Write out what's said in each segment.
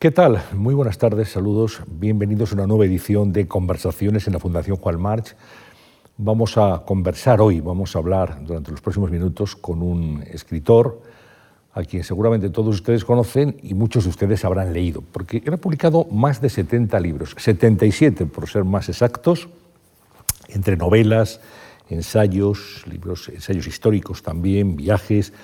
¿Qué tal? Muy buenas tardes, saludos, bienvenidos a una nueva edición de Conversaciones en la Fundación Juan March. Vamos a conversar hoy, vamos a hablar durante los próximos minutos con un escritor a quien seguramente todos ustedes conocen y muchos de ustedes habrán leído, porque él ha publicado más de 70 libros, 77 por ser más exactos, entre novelas, ensayos, libros, ensayos históricos también, viajes,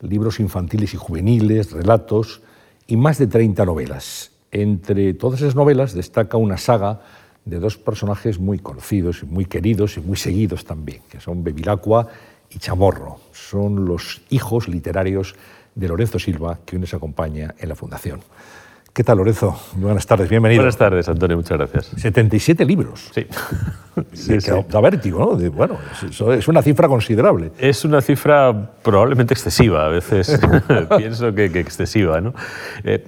libros infantiles y juveniles, relatos y más de 30 novelas. Entre todas esas novelas destaca una saga de dos personajes muy conocidos, muy queridos y muy seguidos también, que son Bevilacqua y Chamorro. Son los hijos literarios de Lorenzo Silva, que hoy nos acompaña en la Fundación. ¿Qué tal, Lorenzo? Buenas tardes, bienvenido. Buenas tardes, Antonio, muchas gracias. 77 libros. Sí. sí, sí. Da vértigo, ¿no? Bueno, es una cifra considerable. Es una cifra probablemente excesiva, a veces pienso que, excesiva. ¿no? Eh,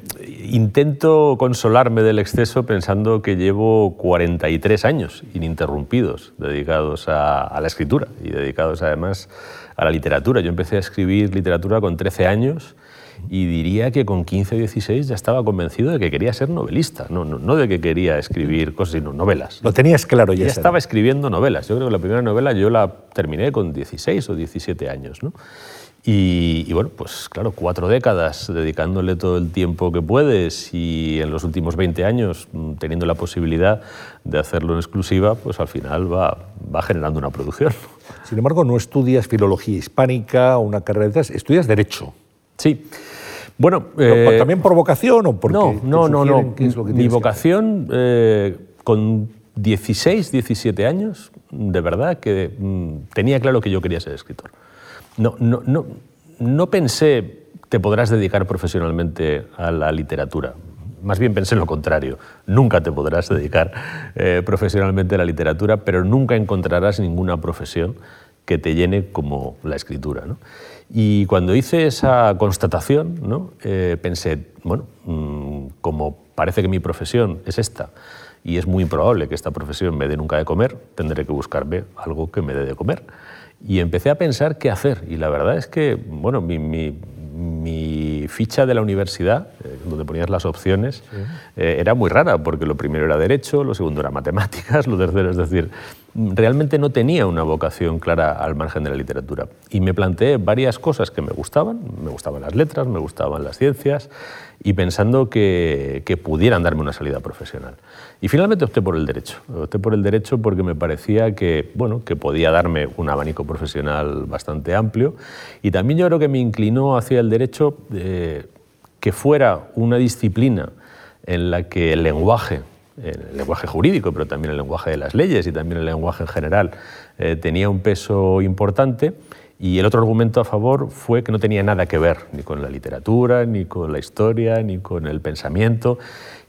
intento consolarme del exceso pensando que llevo 43 años ininterrumpidos dedicados a, a la escritura y dedicados además a la literatura. Yo empecé a escribir literatura con 13 años y diría que con 15 o 16 ya estaba convencido de que quería ser novelista, no, no, de que quería escribir cosas, sino novelas. Lo tenías claro ya. Ya estaba escribiendo novelas. Yo creo que la primera novela yo la terminé con 16 o 17 años. ¿no? Y, bueno, pues claro, cuatro décadas dedicándole todo el tiempo que puedes y en los últimos 20 años mm, teniendo la posibilidad de hacerlo en exclusiva, pues al final va, va generando una producción. Sin embargo, no estudias filología hispánica o una carrera de esas, estudias Derecho. Sí. Bueno, eh, ¿También por vocación o porque No, no, no. no. Mi vocación, eh, con 16, 17 años, de verdad que mm, tenía claro que yo quería ser escritor. No, no, no, no pensé, te podrás dedicar profesionalmente a la literatura. Más bien pensé lo contrario. Nunca te podrás dedicar eh, profesionalmente a la literatura, pero nunca encontrarás ninguna profesión que te llene como la escritura. ¿no? Y cuando hice esa constatación, ¿no? Eh, pensé, bueno, mm, como parece que mi profesión es esta, y es muy improbable que esta profesión me dé nunca de comer, tendré que buscarme algo que me dé de comer. Y empecé a pensar qué hacer. Y la verdad es que, bueno, mi, mi ficha de la universidad, eh, donde ponías las opciones, eh, era muy rara, porque lo primero era derecho, lo segundo era matemáticas, lo tercero es decir, realmente no tenía una vocación clara al margen de la literatura. Y me planteé varias cosas que me gustaban, me gustaban las letras, me gustaban las ciencias, y pensando que, que pudieran darme una salida profesional. Y finalmente opté por el derecho. Opté por el derecho porque me parecía que, bueno, que podía darme un abanico profesional bastante amplio, y también yo creo que me inclinó hacia el derecho eh, que fuera una disciplina en la que el lenguaje el lenguaje jurídico, pero también el lenguaje de las leyes y también el lenguaje en general, eh, tenía un peso importante. Y el otro argumento a favor fue que no tenía nada que ver ni con la literatura, ni con la historia, ni con el pensamiento,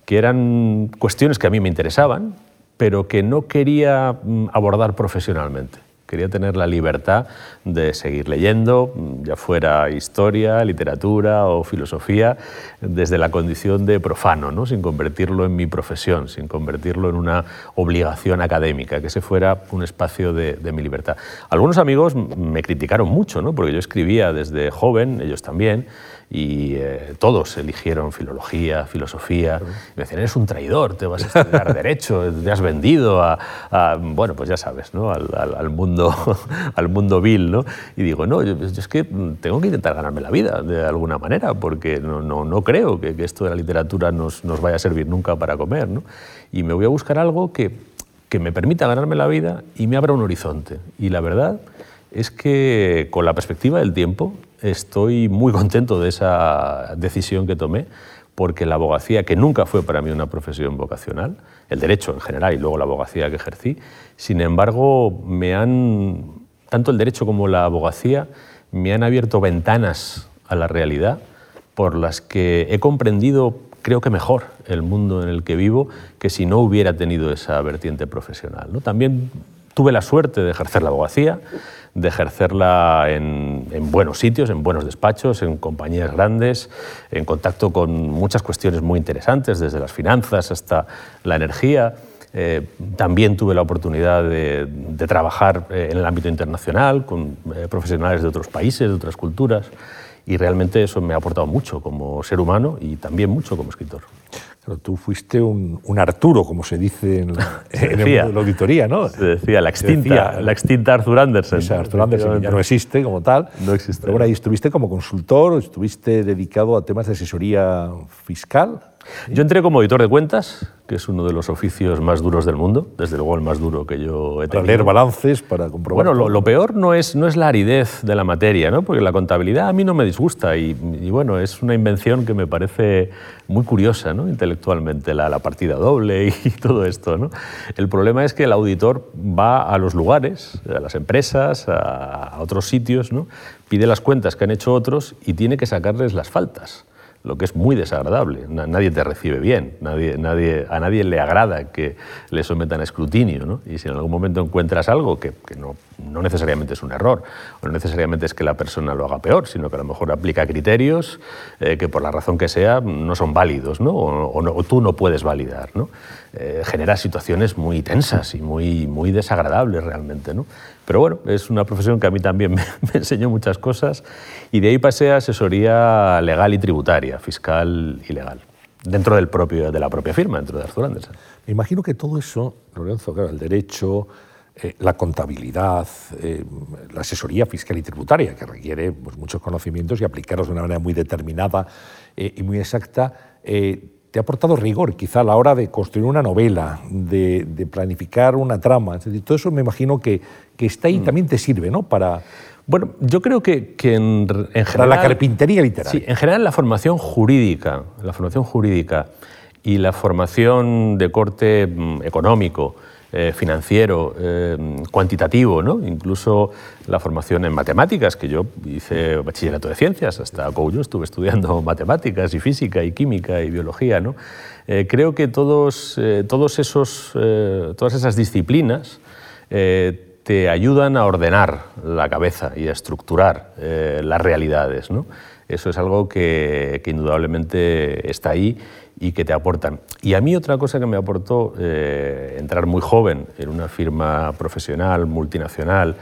que eran cuestiones que a mí me interesaban, pero que no quería mm, abordar profesionalmente quería tener la libertad de seguir leyendo, ya fuera historia, literatura o filosofía, desde la condición de profano, ¿no? sin convertirlo en mi profesión, sin convertirlo en una obligación académica, que ese fuera un espacio de, mi libertad. Algunos amigos me criticaron mucho, ¿no? porque yo escribía desde joven, ellos también, y eh, todos eligieron filología, filosofía. Me decían, eres un traidor, te vas a estudiar derecho, te has vendido a, bueno, pues ya sabes, ¿no? al, al, mundo, al mundo vil. ¿no? Y digo, no, yo, es que tengo que intentar ganarme la vida de alguna manera, porque no, no, no creo que, que, esto de la literatura nos, nos, vaya a servir nunca para comer. ¿no? Y me voy a buscar algo que, que me permita ganarme la vida y me abra un horizonte. Y la verdad es que con la perspectiva del tiempo estoy muy contento de esa decisión que tomé, porque la abogacía, que nunca fue para mí una profesión vocacional, el derecho en general y luego la abogacía que ejercí, sin embargo, me han, tanto el derecho como la abogacía, me han abierto ventanas a la realidad por las que he comprendido, creo que mejor, el mundo en el que vivo que si no hubiera tenido esa vertiente profesional. ¿no? También tuve la suerte de ejercer la abogacía, de ejercerla en, buenos sitios, en buenos despachos, en compañías grandes, en contacto con muchas cuestiones muy interesantes, desde las finanzas hasta la energía. Eh, también tuve la oportunidad de, trabajar eh, en el ámbito internacional con eh, profesionales de otros países, de otras culturas, y realmente eso me ha aportado mucho como ser humano y también mucho como escritor. Tú fuiste un, Arturo, como se dice en la, auditoría, ¿no? Se decía, la extinta, la extinta Arthur Andersen. Arthur Andersen ya no existe como tal. No existe. Pero bueno, ahí estuviste como consultor, estuviste dedicado a temas de asesoría fiscal. Yo entré como editor de cuentas, que es uno de los oficios más duros del mundo, desde luego el más duro que yo he tenido. Para leer balances, para comprobar. Bueno, lo, peor no es, no es la aridez de la materia, ¿no? porque la contabilidad a mí no me disgusta y, bueno, es una invención que me parece muy curiosa ¿no? intelectualmente, la, la, partida doble y todo esto. ¿no? El problema es que el auditor va a los lugares, a las empresas, a, a otros sitios, ¿no? pide las cuentas que han hecho otros y tiene que sacarles las faltas lo que es muy desagradable. Nadie te recibe bien, nadie, nadie, a nadie le agrada que le sometan a escrutinio. ¿no? Y si en algún momento encuentras algo que, que no, no, necesariamente es un error, o no necesariamente es que la persona lo haga peor, sino que a lo mejor aplica criterios eh, que por la razón que sea no son válidos ¿no? O, o, tú no puedes validar, ¿no? Eh, genera situaciones muy tensas y muy, muy desagradables realmente. ¿no? Pero bueno, es una profesión que a mí también me, enseñó muchas cosas y de ahí pasé a asesoría legal y tributaria, fiscal y legal, dentro del propio, de la propia firma, dentro de Arthur Andersen. Me imagino que todo eso, Lorenzo, claro, el derecho, eh, la contabilidad, eh, la asesoría fiscal y tributaria, que requiere pues, muchos conocimientos y aplicarlos de una manera muy determinada y muy exacta, te ha aportado rigor, quizá a la hora de construir una novela, de, planificar una trama. Es decir, todo eso me imagino que, que está ahí mm. también te sirve, ¿no? Para, bueno, yo creo que, que en, en, general... la carpintería literaria. Sí, en general la formación jurídica, la formación jurídica y la formación de corte mm, económico, eh, financiero, eh, cuantitativo, ¿no? incluso la formación en matemáticas, que yo hice bachillerato de ciencias, hasta yo estuve estudiando matemáticas y física y química y biología. ¿no? Eh, creo que todos, todos esos, todas esas disciplinas te ayudan a ordenar la cabeza y a estructurar las realidades. ¿no? Eso es algo que, que indudablemente está ahí y que te aportan. Y a mí otra cosa que me aportó eh, entrar muy joven en una firma profesional, multinacional,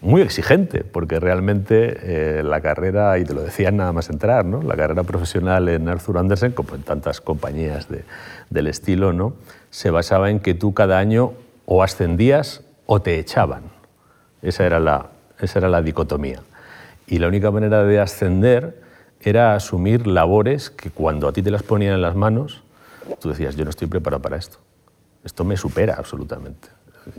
muy exigente, porque realmente eh, la carrera, y te lo decían nada más entrar, ¿no? la carrera profesional en Arthur Andersen, como en tantas compañías de, del estilo, ¿no? se basaba en que tú cada año o ascendías o te echaban. Esa era la, esa era la dicotomía. Y la única manera de ascender era asumir labores que cuando a ti te las ponían en las manos, tú decías, yo no estoy preparado para esto. Esto me supera absolutamente.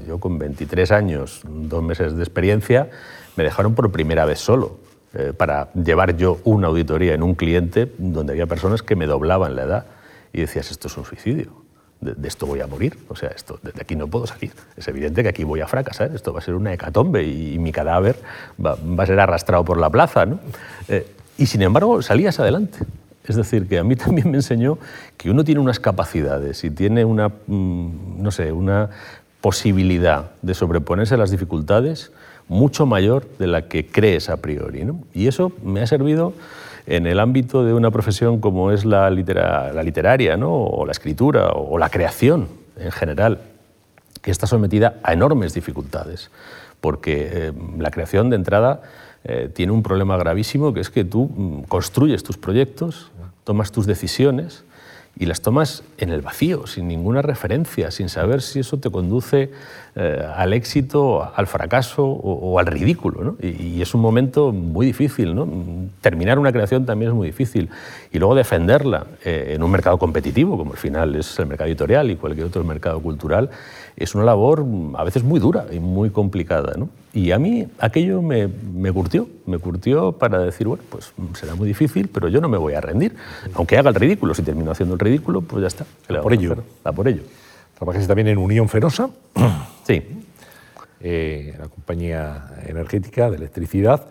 Yo con 23 años, dos meses de experiencia, me dejaron por primera vez solo eh, para llevar yo una auditoría en un cliente donde había personas que me doblaban la edad y decías, esto es un suicidio. De, esto voy a morir, o sea, esto, de, aquí no puedo salir. Es evidente que aquí voy a fracasar, esto va a ser una hecatombe y, mi cadáver va, a ser arrastrado por la plaza. ¿no? Eh, y sin embargo salías adelante. Es decir, que a mí también me enseñó que uno tiene unas capacidades y tiene una, mm, no sé, una posibilidad de sobreponerse a las dificultades mucho mayor de la que crees a priori. Y eso me ha servido en el ámbito de una profesión como es la, la literaria, ¿no? o la escritura, o la creación en general, que está sometida a enormes dificultades, porque eh, la creación de entrada eh, tiene un problema gravísimo, que es que tú mm, construyes tus proyectos, tomas tus decisiones y las tomas en el vacío, sin ninguna referencia, sin saber si eso te conduce eh, al éxito, al fracaso o, al ridículo. Y, es un momento muy difícil. ¿no? Terminar una creación también es muy difícil. Y luego defenderla eh, en un mercado competitivo, como al final es el mercado editorial y cualquier otro mercado cultural, es una labor mm, a veces muy dura y muy complicada. ¿no? Y a mí aquello me, me, curtió, me curtió para decir, bueno, pues será muy difícil, pero yo no me voy a rendir. Aunque haga el ridículo, si termino haciendo el ridículo, pues ya está. por ello. Va por ello. Trabajas también en Unión Fenosa. Sí. Eh, la compañía energética de electricidad.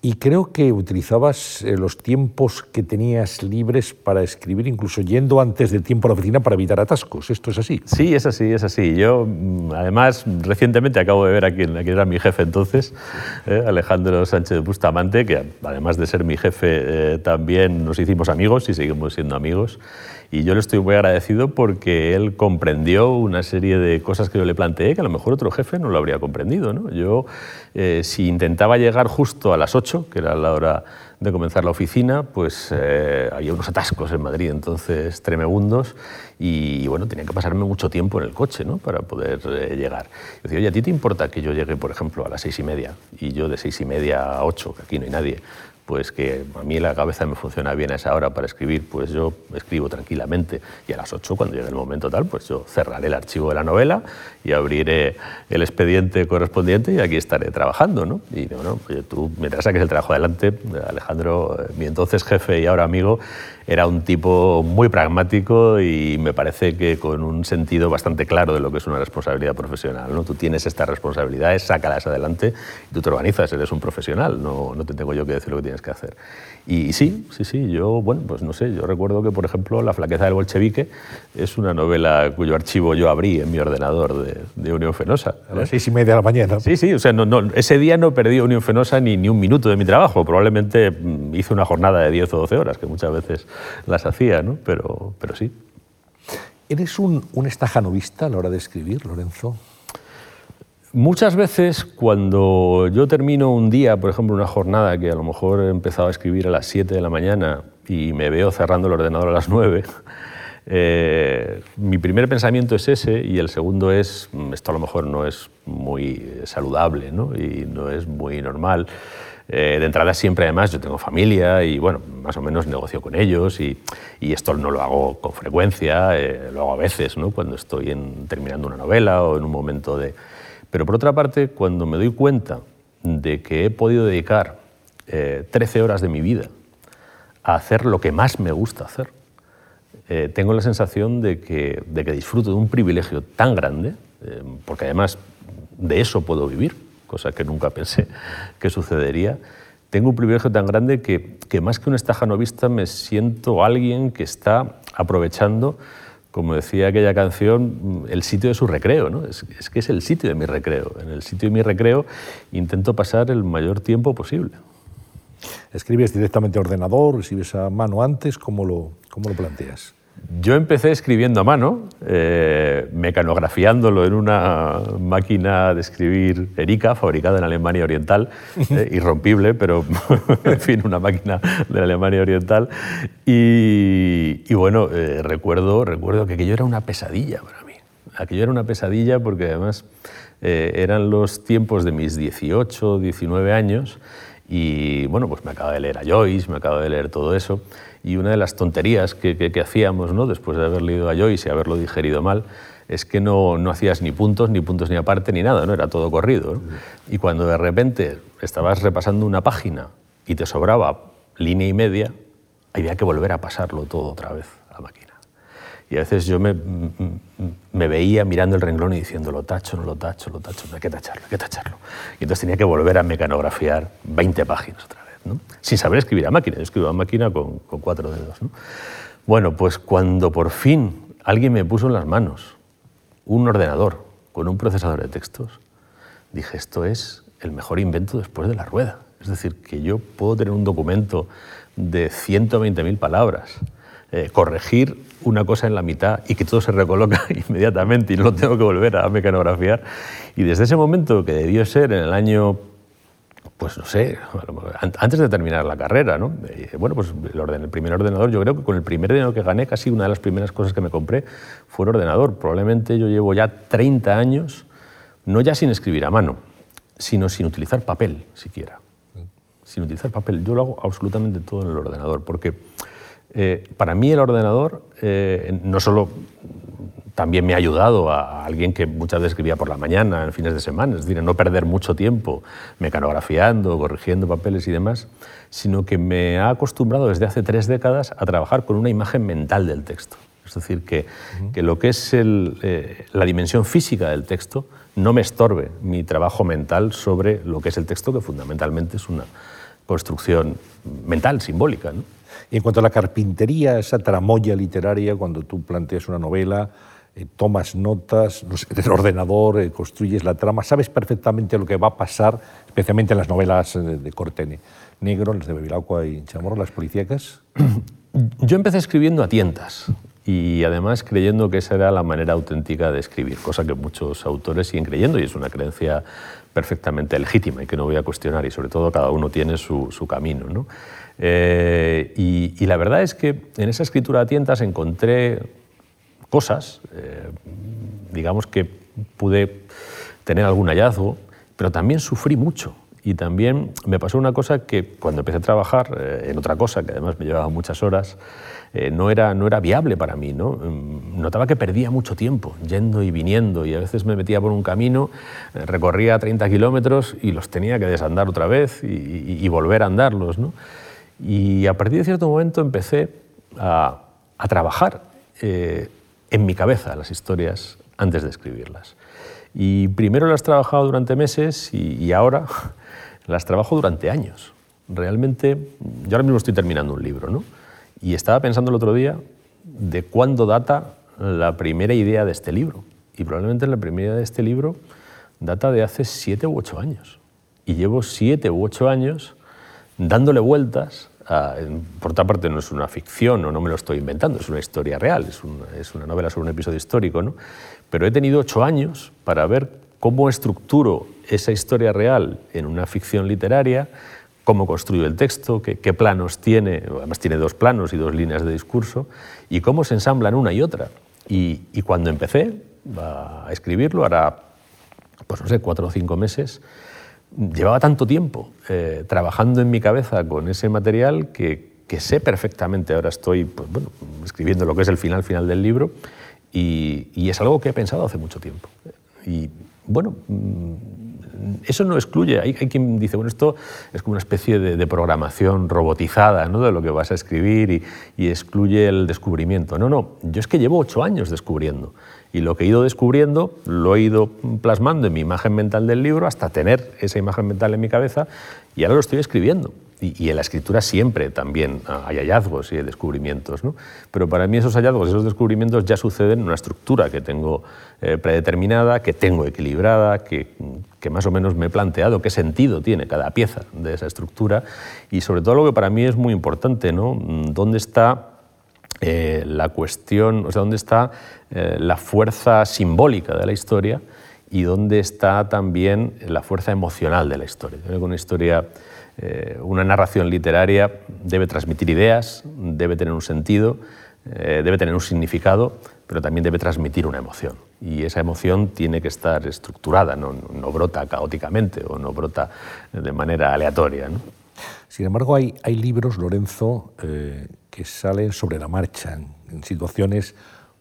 Y creo que utilizabas eh, los tiempos que tenías libres para escribir, incluso yendo antes del tiempo a la oficina para evitar atascos. ¿Esto es así? Sí, es así, es así. Yo, mm, además, recientemente acabo de ver a quien, era mi jefe entonces, eh, Alejandro Sánchez Bustamante, que además de ser mi jefe, también nos hicimos amigos y seguimos siendo amigos. Y yo le estoy muy agradecido porque él comprendió una serie de cosas que yo le planteé que a lo mejor otro jefe no lo habría comprendido. ¿no? Yo, eh, si intentaba llegar justo a las 8, que era la hora de comenzar la oficina, pues eh, había unos atascos en Madrid, entonces tremebundos, y, bueno, tenía que pasarme mucho tiempo en el coche ¿no? para poder eh, llegar. Yo decía, oye, ¿a ti te importa que yo llegue, por ejemplo, a las seis y media, y yo de seis y media a ocho, que aquí no hay nadie? Pues que a mí la cabeza me funciona bien a esa hora para escribir, pues yo escribo tranquilamente y a las 8 cuando llegue el momento tal, pues yo cerraré el archivo de la novela y abriré el expediente correspondiente y aquí estaré trabajando, ¿no? Y bueno, oye, tú mientras saques el trabajo adelante, Alejandro, eh, mi entonces jefe y ahora amigo, era un tipo muy pragmático y me parece que con un sentido bastante claro de lo que es una responsabilidad profesional. ¿no? Tú tienes estas responsabilidades, sácalas adelante y tú te organizas, eres un profesional, no, no te tengo yo que decir lo que tienes que hacer. Y, sí, sí, sí, yo, bueno, pues no sé, yo recuerdo que, por ejemplo, La flaqueza del bolchevique es una novela cuyo archivo yo abrí en mi ordenador de, de Unión Fenosa. A las seis y media de la mañana. Sí, sí, o sea, no, no, ese día no perdí Unión Fenosa ni, ni un minuto de mi trabajo, probablemente mm, hice una jornada de 10 o 12 horas, que muchas veces las hacía, ¿no? pero, pero sí. ¿Eres un, un estajanovista a la hora de escribir, Lorenzo? Muchas veces cuando yo termino un día, por ejemplo, una jornada que a lo mejor he empezado a escribir a las 7 de la mañana y me veo cerrando el ordenador a las 9, eh, mi primer pensamiento es ese y el segundo es, mm, esto a lo mejor no es muy saludable ¿no? y no es muy normal. Eh, de entrada siempre además yo tengo familia y bueno, más o menos negocio con ellos y, esto no lo hago con frecuencia, eh, lo hago a veces, ¿no? cuando estoy en, terminando una novela o en un momento de... Pero por otra parte, cuando me doy cuenta de que he podido dedicar 13 horas de mi vida a hacer lo que más me gusta hacer, eh, tengo la sensación de que, de que, disfruto de un privilegio tan grande, eh, porque además de eso puedo vivir, cosa que nunca pensé que sucedería. Tengo un privilegio tan grande que, que más que un estajanovista me siento alguien que está aprovechando, como decía aquella canción, el sitio de su recreo. ¿no? Es, es que es el sitio de mi recreo. En el sitio de mi recreo intento pasar el mayor tiempo posible. ¿Escribes directamente a ordenador? ¿Escribes a mano antes? ¿Cómo lo, cómo lo planteas? Yo empecé escribiendo a mano, eh, mecanografiándolo en una máquina de escribir Erika, fabricada en Alemania Oriental, eh, irrompible, pero en fin, una máquina de Alemania Oriental. Y, y bueno, eh, recuerdo, recuerdo que aquello era una pesadilla para mí. Aquello era una pesadilla porque además eh, eran los tiempos de mis 18, 19 años y bueno, pues me acabo de leer a Joyce, me acabo de leer todo eso. Y una de las tonterías que, que, hacíamos ¿no? después de haber leído a Joyce y haberlo digerido mal es que no, no hacías ni puntos, ni puntos ni aparte, ni nada, ¿no? era todo corrido. Y cuando de repente estabas repasando una página y te sobraba línea y media, había que volver a pasarlo todo otra vez a máquina. Y a veces yo me, me, veía mirando el renglón y diciendo, lo tacho, no lo tacho, lo tacho, no hay que tacharlo, hay que tacharlo. Y entonces tenía que volver a mecanografiar 20 páginas otra vez, sin saber escribir a máquina. Yo escribo a máquina con, cuatro dedos. ¿no? Bueno, pues cuando por fin alguien me puso en las manos un ordenador con un procesador de textos, dije, esto es el mejor invento después de la rueda. Es decir, que yo puedo tener un documento de 120.000 palabras, eh, corregir una cosa en la mitad y que todo se recoloca inmediatamente y no lo tengo que volver a mecanografiar. Y desde ese momento, que debió ser en el año, pues no sé, antes de terminar la carrera, ¿no? Bueno, pues el, el primer ordenador, yo creo que con el primer dinero que gané, casi una de las primeras cosas que me compré fue un ordenador. Probablemente yo llevo ya 30 años, no ya sin escribir a mano, sino sin utilizar papel siquiera. Sin utilizar papel. Yo lo hago absolutamente todo en el ordenador, porque eh, para mí el ordenador eh, no solo también me ha ayudado a alguien que muchas veces escribía por la mañana, en fines de semana, es decir, no perder mucho tiempo mecanografiando, corrigiendo papeles y demás, sino que me ha acostumbrado desde hace tres décadas a trabajar con una imagen mental del texto. Es decir, que, que lo que es eh, la dimensión física del texto no me estorbe mi trabajo mental sobre lo que es el texto, que fundamentalmente es una construcción mental, simbólica. ¿no? Y en cuanto a la carpintería, esa tramoya literaria, cuando tú planteas una novela, eh, tomas notas del ordenador, eh, construyes la trama, sabes perfectamente lo que va a pasar, especialmente en las novelas eh, de corte negro, las de Bevilacqua y Chamorro, las policíacas. Yo empecé escribiendo a tientas y además creyendo que esa era la manera auténtica de escribir, cosa que muchos autores siguen creyendo y es una creencia perfectamente legítima y que no voy a cuestionar y sobre todo cada uno tiene su, camino. ¿no? Eh, y, la verdad es que en esa escritura a tientas encontré cosas, eh, digamos que pude tener algún hallazgo, pero también sufrí mucho. Y también me pasó una cosa que cuando empecé a trabajar eh, en otra cosa, que además me llevaba muchas horas, eh, no, era, no era viable para mí. ¿no? Mm, notaba que perdía mucho tiempo yendo y viniendo y a veces me metía por un camino, eh, recorría 30 kilómetros y los tenía que desandar otra vez y, volver a andarlos. ¿no? Y a partir de cierto momento empecé a, a trabajar eh, en mi cabeza las historias antes de escribirlas. Y primero las he trabajado durante meses y, y ahora las trabajo durante años. Realmente, yo ahora mismo estoy terminando un libro, ¿no? Y estaba pensando el otro día de cuándo data la primera idea de este libro. Y probablemente la primera idea de este libro data de hace siete u ocho años. Y llevo siete u ocho años dándole vueltas. Por otra parte, no es una ficción o no me lo estoy inventando, es una historia real, es una, novela sobre un episodio histórico. ¿no? Pero he tenido ocho años para ver cómo estructuro esa historia real en una ficción literaria, cómo construye el texto, qué, planos tiene, además tiene dos planos y dos líneas de discurso, y cómo se ensamblan una y otra. Y, cuando empecé a escribirlo, hará, pues no sé, cuatro o cinco meses, llevaba tanto tiempo eh, trabajando en mi cabeza con ese material que, sé perfectamente, ahora estoy pues, escribiendo lo que es el final final del libro, y, y es algo que he pensado hace mucho tiempo. Y bueno, eso no excluye, hay, quien dice, bueno, esto es como una especie de, programación robotizada ¿no? de lo que vas a escribir y, excluye el descubrimiento. No, no, yo es que llevo ocho años descubriendo y lo que he ido descubriendo lo he ido plasmando en mi imagen mental del libro hasta tener esa imagen mental en mi cabeza y ahora lo estoy escribiendo. Y, en la escritura siempre también hay hallazgos y descubrimientos, ¿no? pero para mí esos hallazgos, esos descubrimientos ya suceden en una estructura que tengo eh, predeterminada, que tengo equilibrada, que, que, más o menos me he planteado qué sentido tiene cada pieza de esa estructura y sobre todo lo que para mí es muy importante, ¿no? ¿Dónde está eh, la cuestión, o sea, dónde está eh, la fuerza simbólica de la historia y dónde está también la fuerza emocional de la historia? Una historia eh, una narración literaria debe transmitir ideas, debe tener un sentido, debe tener un significado, pero también debe transmitir una emoción. Y esa emoción tiene que estar estructurada, no, brota caóticamente o no brota de manera aleatoria. Sin embargo, hay, hay libros, Lorenzo, que salen sobre la marcha, en, en, situaciones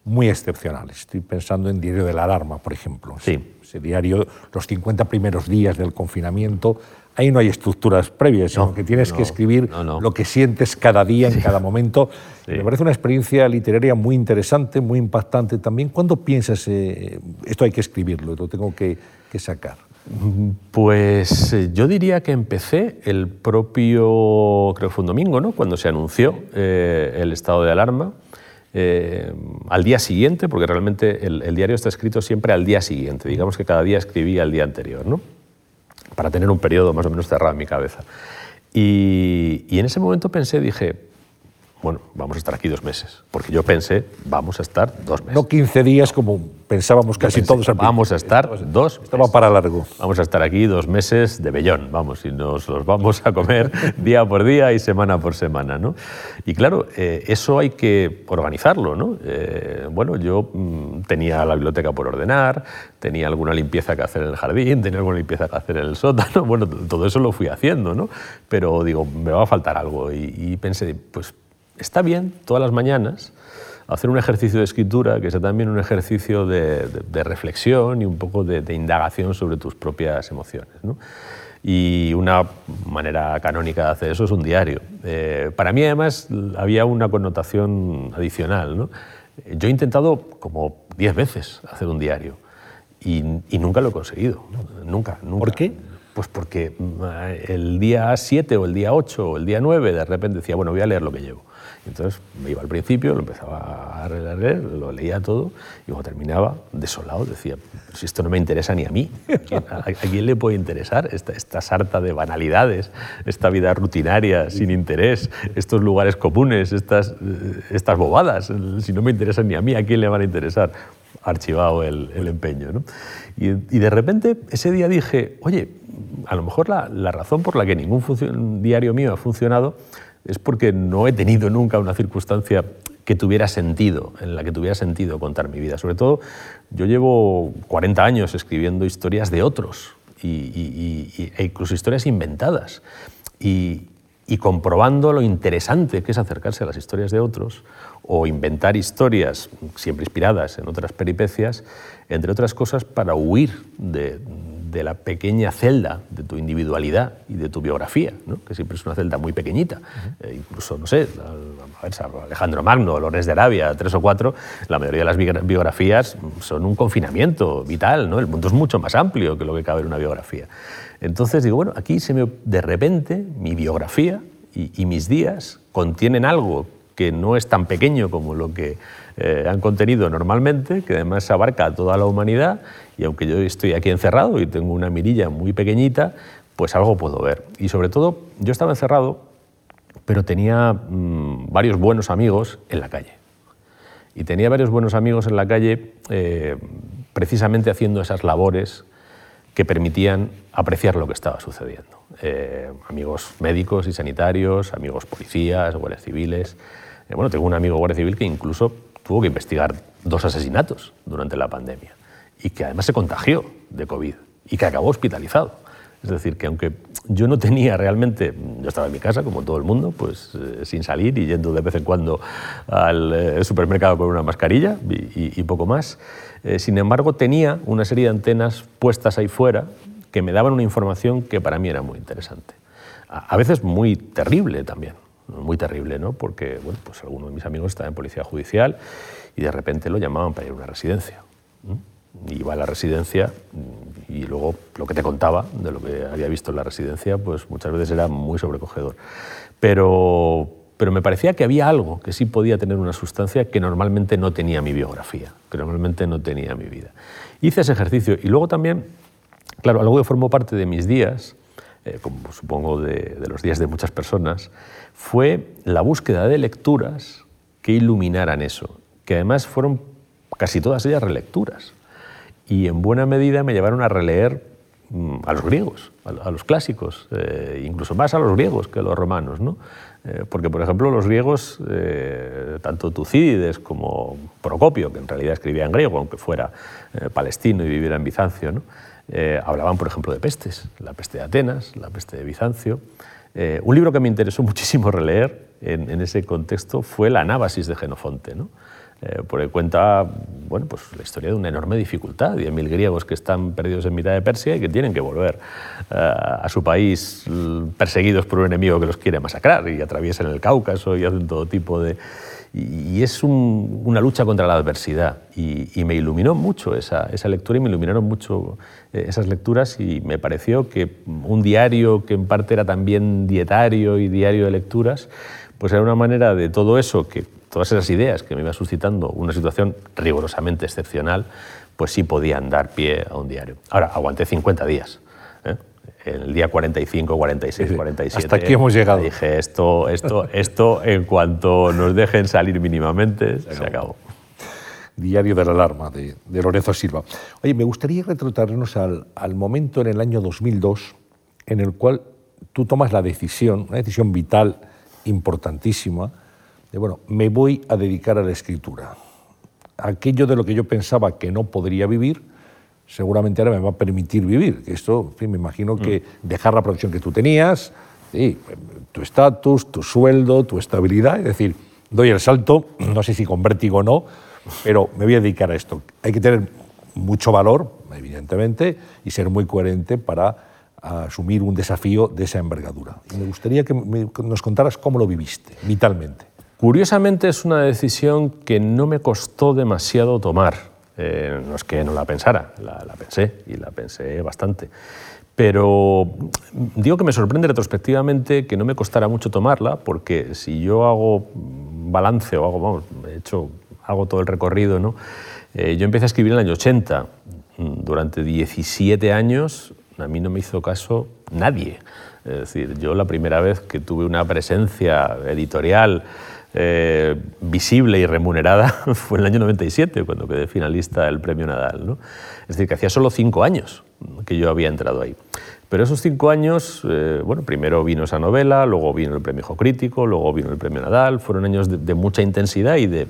muy excepcionales. Estoy pensando en Diario de la Alarma, por ejemplo. Sí. Ese diario, los 50 primeros días del confinamiento, ahí no hay estructuras previas, sino que tienes que escribir lo que sientes cada día, en cada momento. Me parece una experiencia literaria muy interesante, muy impactante también. ¿Cuándo piensas, eh, esto hay que escribirlo, lo tengo que, sacar? Pues eh, yo diría que empecé el propio, creo que fue un domingo, ¿no? cuando se anunció eh, el estado de alarma. al día siguiente, porque realmente el, el, diario está escrito siempre al día siguiente, digamos que cada día escribía al día anterior. ¿no? para tener un periodo más o menos cerrado en mi cabeza. Y, y en ese momento pensé, dije, bueno, vamos a estar aquí dos meses. Porque yo pensé, vamos a estar dos meses. No 15 días como pensábamos casi todos. vamos a estar dos. Estaba para largo. Vamos a estar aquí dos meses de bellón, vamos, y nos los vamos a comer día por día y semana por semana, ¿no? Y claro, eh, eso hay que organizarlo, ¿no? Eh, bueno, yo mm, tenía la biblioteca por ordenar, tenía alguna limpieza que hacer en el jardín, tenía alguna limpieza que hacer en el sótano, bueno, todo eso lo fui haciendo, ¿no? Pero digo, me va a faltar algo y, y pensé, pues está bien todas las mañanas hacer un ejercicio de escritura que sea también un ejercicio de, reflexión y un poco de, indagación sobre tus propias emociones. Y una manera canónica de hacer eso es un diario. Eh, para mí además había una connotación adicional. Yo he intentado como diez veces hacer un diario y, nunca lo he conseguido. Nunca, nunca. ¿Por qué? Pues porque mm, el día 7 o el día 8 o el día 9 de repente decía, bueno, voy a leer lo que llevo. Entonces me iba al principio, lo empezaba a leer, lo leía todo y cuando terminaba, desolado, decía, si esto no me interesa ni a mí, ¿a, quién le puede interesar esta, esta, sarta de banalidades, esta vida rutinaria, sin interés, estos lugares comunes, estas, estas bobadas? Si no me interesan ni a mí, ¿a quién le van a interesar? Archivado el, el empeño. ¿no? Y, y, de repente ese día dije, oye, a lo mejor la, la razón por la que ningún diario mío ha funcionado es porque no he tenido nunca una circunstancia que tuviera sentido, en la que tuviera sentido contar mi vida. Sobre todo, yo llevo 40 años escribiendo historias de otros, y, e incluso historias inventadas. Y, y comprobando lo interesante que es acercarse a las historias de otros o inventar historias siempre inspiradas en otras peripecias, entre otras cosas para huir de, de la pequeña celda de tu individualidad y de tu biografía, ¿no? que siempre es una celda muy pequeñita. Eh, incluso, no sé, Alejandro Magno, Lorenz de Arabia, tres o cuatro, la mayoría de las biografías son un confinamiento vital, ¿no? el mundo es mucho más amplio que lo que cabe en una biografía. Entonces digo, bueno, aquí se me, de repente mi biografía y, y mis días contienen algo que no es tan pequeño como lo que eh, han contenido normalmente, que además abarca a toda la humanidad, y aunque yo estoy aquí encerrado y tengo una mirilla muy pequeñita, pues algo puedo ver. Y sobre todo, yo estaba encerrado, pero tenía mm, varios buenos amigos en la calle. Y tenía varios buenos amigos en la calle eh, precisamente haciendo esas labores que permitían apreciar lo que estaba sucediendo. Eh, amigos médicos y sanitarios, amigos policías, guardias civiles, eh, bueno, tengo un amigo guardia civil que incluso tuvo que investigar dos asesinatos durante la pandemia y que además se contagió de COVID y que acabó hospitalizado. Es decir, que aunque yo no tenía realmente, yo estaba en mi casa como todo el mundo, pues eh, sin salir y yendo de vez en cuando al eh, supermercado con una mascarilla y, poco más, sin embargo tenía una serie de antenas puestas ahí fuera que me daban una información que para mí era muy interesante. a veces muy terrible también muy terrible, ¿no? porque bueno, pues alguno de mis amigos estaba en policía judicial y de repente lo llamaban para ir a una residencia. Iba a la residencia y luego lo que te contaba de lo que había visto en la residencia, pues muchas veces era muy sobrecogedor. Pero, pero me parecía que había algo que sí podía tener una sustancia que normalmente no tenía mi biografía, que normalmente no tenía mi vida. Hice ese ejercicio y luego también, claro, algo que formó parte de mis días, eh, como supongo de, los días de muchas personas, fue la búsqueda de lecturas que iluminaran eso, que además fueron casi todas ellas relecturas. Y en buena medida me llevaron a releer mm, a los griegos, a los clásicos, eh, incluso más a los griegos que a los romanos. ¿no? Eh, porque, por ejemplo, los griegos, tanto Tucídides como Procopio, que en realidad escribía en griego, aunque fuera palestino y viviera en Bizancio. Hablaban, por ejemplo, de pestes, la peste de Atenas, la peste de Bizancio. Eh, un libro que me interesó muchísimo releer en, ese contexto fue La Anábasis de Genofonte, ¿no? Eh, porque cuenta bueno, pues, la historia de una enorme dificultad, 10.000 griegos que están perdidos en mitad de Persia y que tienen que volver eh, a su país perseguidos por un enemigo que los quiere masacrar y atraviesan el Cáucaso y hacen todo tipo de y, es una lucha contra la adversidad. Y, me iluminó mucho esa, lectura y me iluminaron mucho eh, esas lecturas y me pareció que un diario que en parte era también dietario y diario de lecturas, pues era una manera de todo eso, que todas esas ideas que me iba suscitando una situación rigurosamente excepcional, pues sí podían dar pie a un diario. Ahora, aguanté 50 días el día 45, 46, 47. Hasta aquí hemos llegado. Dije, esto, esto, esto en cuanto nos dejen salir mínimamente, se acabó. Diario de la Alarma, de, Lorenzo Silva. Oye, me gustaría retrotraernos al, al momento en el año 2002 en el cual tú tomas la decisión, una decisión vital, importantísima, de, bueno, me voy a dedicar a la escritura. Aquello de lo que yo pensaba que no podría vivir, seguramente ahora me va a permitir vivir. Esto, en fin, me imagino que mm. dejar la profesión que tú tenías, tu estatus, tu sueldo, tu estabilidad, es decir, doy el salto, no sé si con vértigo o no, pero me voy a dedicar a esto. Hay que tener mucho valor, evidentemente, y ser muy coherente para asumir un desafío de esa envergadura. me gustaría que nos contaras cómo lo viviste, vitalmente. Curiosamente es una decisión que no me costó demasiado tomar. Eh, no es que no la pensara, la, pensé y la pensé bastante. Pero digo que me sorprende retrospectivamente que no me costara mucho tomarla, porque si yo hago balance o hago, vamos, he hecho, hago todo el recorrido, ¿no? Eh, yo empecé a escribir en el año 80. Durante 17 años a mí no me hizo caso nadie. Es decir, yo la primera vez que tuve una presencia editorial eh, visible y remunerada fue en el año 97, cuando quedé finalista del Premio Nadal. Es decir, que hacía solo cinco años que yo había entrado ahí. Pero esos cinco años, eh, bueno, primero vino esa novela, luego vino el Premio Crítico, luego vino el Premio Nadal, fueron años de, mucha intensidad y, de,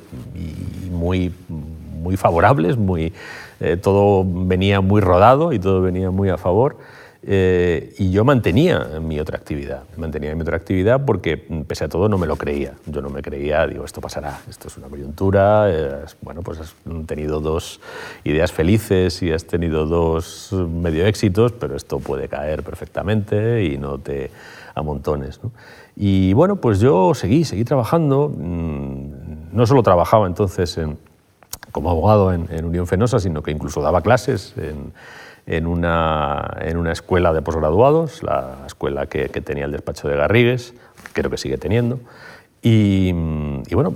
muy, muy favorables, muy, eh, todo venía muy rodado y todo venía muy a favor. Eh, y yo mantenía mi otra actividad, mantenía mi otra actividad porque pese a todo no me lo creía. Yo no me creía, digo, esto pasará, esto es una coyuntura, eh, bueno, pues has tenido dos ideas felices y has tenido dos medio éxitos, pero esto puede caer perfectamente y no te amontones. ¿no? Y bueno, pues yo seguí, seguí trabajando, mm, no solo trabajaba entonces como abogado en, en Unión Fenosa, sino que incluso daba clases en en una, en una escuela de posgraduados, la escuela que, tenía el despacho de Garrigues, que creo que sigue teniendo, y, bueno,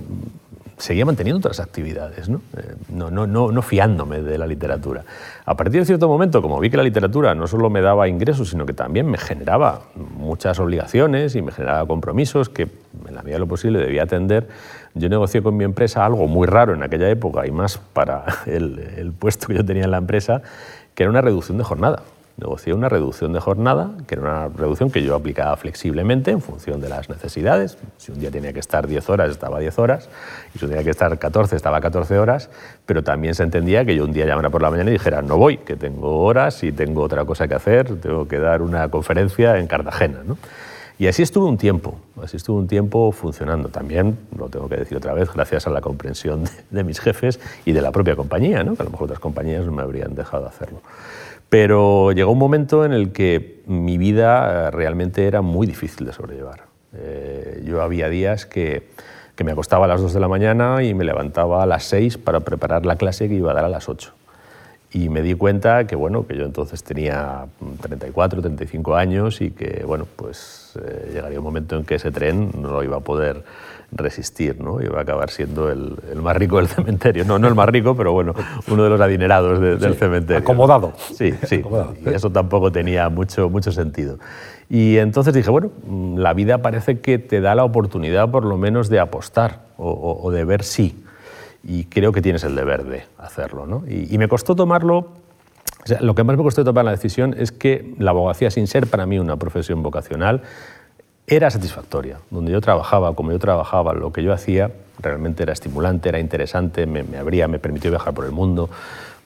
seguía manteniendo otras actividades, ¿no? Eh, no, no, no, no, fiándome de la literatura. A partir de cierto momento, como vi que la literatura no solo me daba ingresos, sino que también me generaba muchas obligaciones y me generaba compromisos que en la medida de lo posible debía atender, yo negocié con mi empresa algo muy raro en aquella época y más para el, el puesto que yo tenía en la empresa, que era una reducción de jornada. Negocié una reducción de jornada, que era una reducción que yo aplicaba flexiblemente en función de las necesidades. Si un día tenía que estar 10 horas, estaba 10 horas, y si un día tenía que estar 14, estaba 14 horas, pero también se entendía que yo un día llamara por la mañana y dijera, no voy, que tengo horas y tengo otra cosa que hacer, tengo que dar una conferencia en Cartagena. Y así estuve un tiempo, así estuve un tiempo funcionando. También, lo tengo que decir otra vez, gracias a la comprensión de, mis jefes y de la propia compañía, ¿no? que a lo mejor otras compañías no me habrían dejado hacerlo. Pero llegó un momento en el que mi vida eh, realmente era muy difícil de sobrellevar. Eh, yo había días que, que me acostaba a las 2 de la mañana y me levantaba a las 6 para preparar la clase que iba a dar a las 8 y me di cuenta que bueno que yo entonces tenía 34 35 años y que bueno pues eh, llegaría un momento en que ese tren no lo iba a poder resistir no iba a acabar siendo el, el más rico del cementerio. No no el más rico pero bueno uno de los adinerados del cementerio. acomodado. Sí sí. Y eso tampoco tenía mucho mucho sentido. Y entonces dije bueno la vida parece que te da la oportunidad por lo menos de apostar o, o de ver sí. Y creo que tienes el deber de hacerlo. ¿no? Y, me costó tomarlo, lo que más me costó tomar la decisión es que la abogacía, sin ser para mí una profesión vocacional, era satisfactoria. Donde yo trabajaba, como yo trabajaba, lo que yo hacía, realmente era estimulante, era interesante, me, me abría, me permitió viajar por el mundo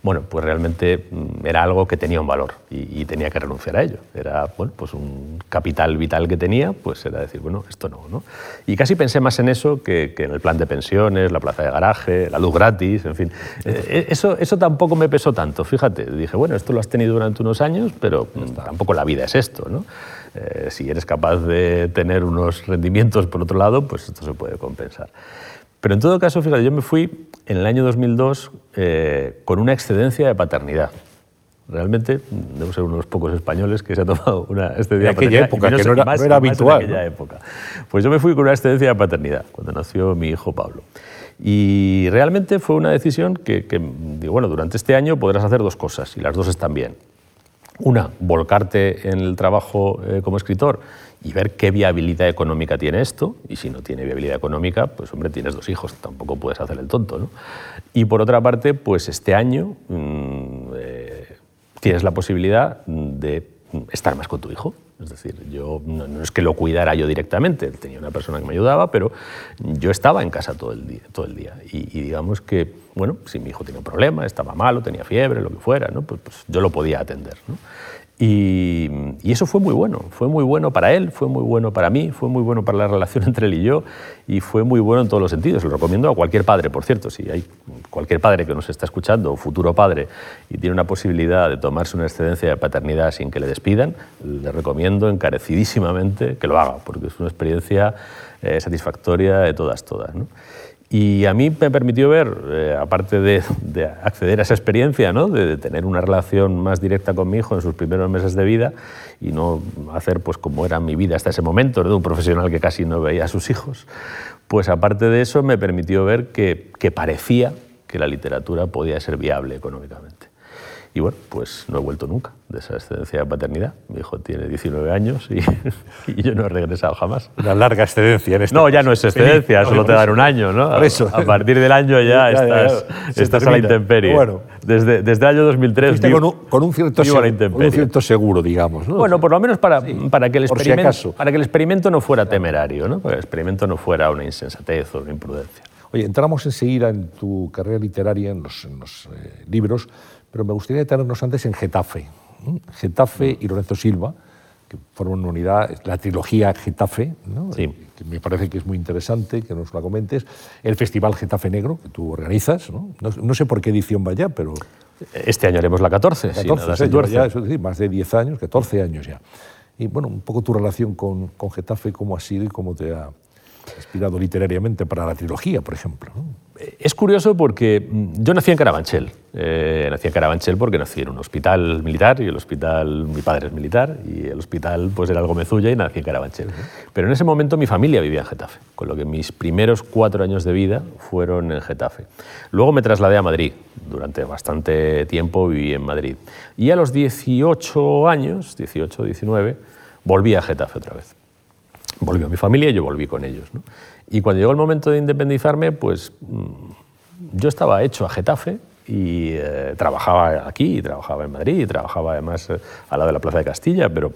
bueno, pues realmente mm, era algo que tenía un valor y, tenía que renunciar a ello. Era bueno, pues un capital vital que tenía, pues era decir, bueno, esto no, ¿no? Y casi pensé más en eso que, en el plan de pensiones, la plaza de garaje, la luz gratis, en fin. Eh, eso, eso tampoco me pesó tanto, fíjate. Dije, bueno, esto lo has tenido durante unos años, pero mm, tampoco la vida es esto, ¿no? Eh, si eres capaz de tener unos rendimientos por otro lado, pues esto se puede compensar. Pero en todo caso, fíjate, yo me fui en el año 2002 eh, con una excedencia de paternidad. Realmente, debo ser uno de los pocos españoles que se ha tomado una excedencia de paternidad. época, que no era, no era habitual. En aquella época. Pues yo me fui con una excedencia de paternidad, cuando nació mi hijo Pablo. Y realmente fue una decisión que, que, digo, bueno, durante este año podrás hacer dos cosas, y las dos están bien. Una, volcarte en el trabajo eh, como escritor y ver qué viabilidad económica tiene esto. Y si no tiene viabilidad económica, pues hombre, tienes dos hijos, tampoco puedes hacer el tonto. ¿no? Y por otra parte, pues este año mm, eh, tienes la posibilidad de estar más con tu hijo. Es decir, yo no, es que lo cuidara yo directamente, tenía una persona que me ayudaba, pero yo estaba en casa todo el día. Todo el día. Y, digamos que, bueno, si mi hijo tenía un problema, estaba malo, tenía fiebre, lo que fuera, ¿no? pues, pues yo lo podía atender. ¿no? Y, eso fue muy bueno, fue muy bueno para él, fue muy bueno para mí, fue muy bueno para la relación entre él y yo y fue muy bueno en todos los sentidos. Lo recomiendo a cualquier padre, por cierto, si hay cualquier padre que nos está escuchando o futuro padre y tiene una posibilidad de tomarse una excedencia de paternidad sin que le despidan, le recomiendo encarecidísimamente que lo haga, porque es una experiencia eh, satisfactoria de todas, todas. ¿no? Y a mí me permitió ver, eh, aparte de, acceder a esa experiencia, ¿no? de, tener una relación más directa con mi hijo en sus primeros meses de vida y no hacer pues como era mi vida hasta ese momento, de un profesional que casi no veía a sus hijos, pues aparte de eso me permitió ver que, que parecía que la literatura podía ser viable económicamente. Y bueno, pues no he vuelto nunca de esa excedencia de paternidad. Mi hijo tiene 19 años y, yo no he regresado jamás. Una larga excedencia en este No, ya no es excedencia, solo te dan un año, ¿no? A, a partir del año ya, estás, estás a la intemperie. Bueno, desde, desde el año 2003 con, un, cierto un cierto seguro, digamos. ¿no? Bueno, por lo menos para, para, que el experimento, para que el experimento no fuera temerario, ¿no? para que el experimento no fuera una insensatez o una imprudencia. Oye, entramos enseguida en tu carrera literaria, en los, eh, libros, pero me gustaría detenernos antes en Getafe. Getafe y Lorenzo Silva, que forman una unidad, la trilogía Getafe, que me parece que es muy interesante que nos la comentes. El Festival Getafe Negro, que tú organizas, no, sé por qué edición va ya, pero... Este año haremos la 14, 14 sí, más de 10 años, 14 años ya. Y bueno, un poco tu relación con, con Getafe, cómo ha sido y cómo te ha, inspirado literariamente para la trilogía, por ejemplo. Es curioso porque mm, yo nací en Carabanchel. Eh, nací en Carabanchel porque nací en un hospital militar y el hospital, mi padre es militar y el hospital pues era algo mezulla y nací en Carabanchel. Pero en ese momento mi familia vivía en Getafe, con lo que mis primeros cuatro años de vida fueron en Getafe. Luego me trasladé a Madrid. Durante bastante tiempo viví en Madrid. Y a los 18 años, 18, 19, volví a Getafe otra vez volvió mi familia y yo volví con ellos. Y cuando llegó el momento de independizarme, pues mm, yo estaba hecho a Getafe y eh, trabajaba aquí, trabajaba en Madrid, y trabajaba además eh, al lado de la Plaza de Castilla, pero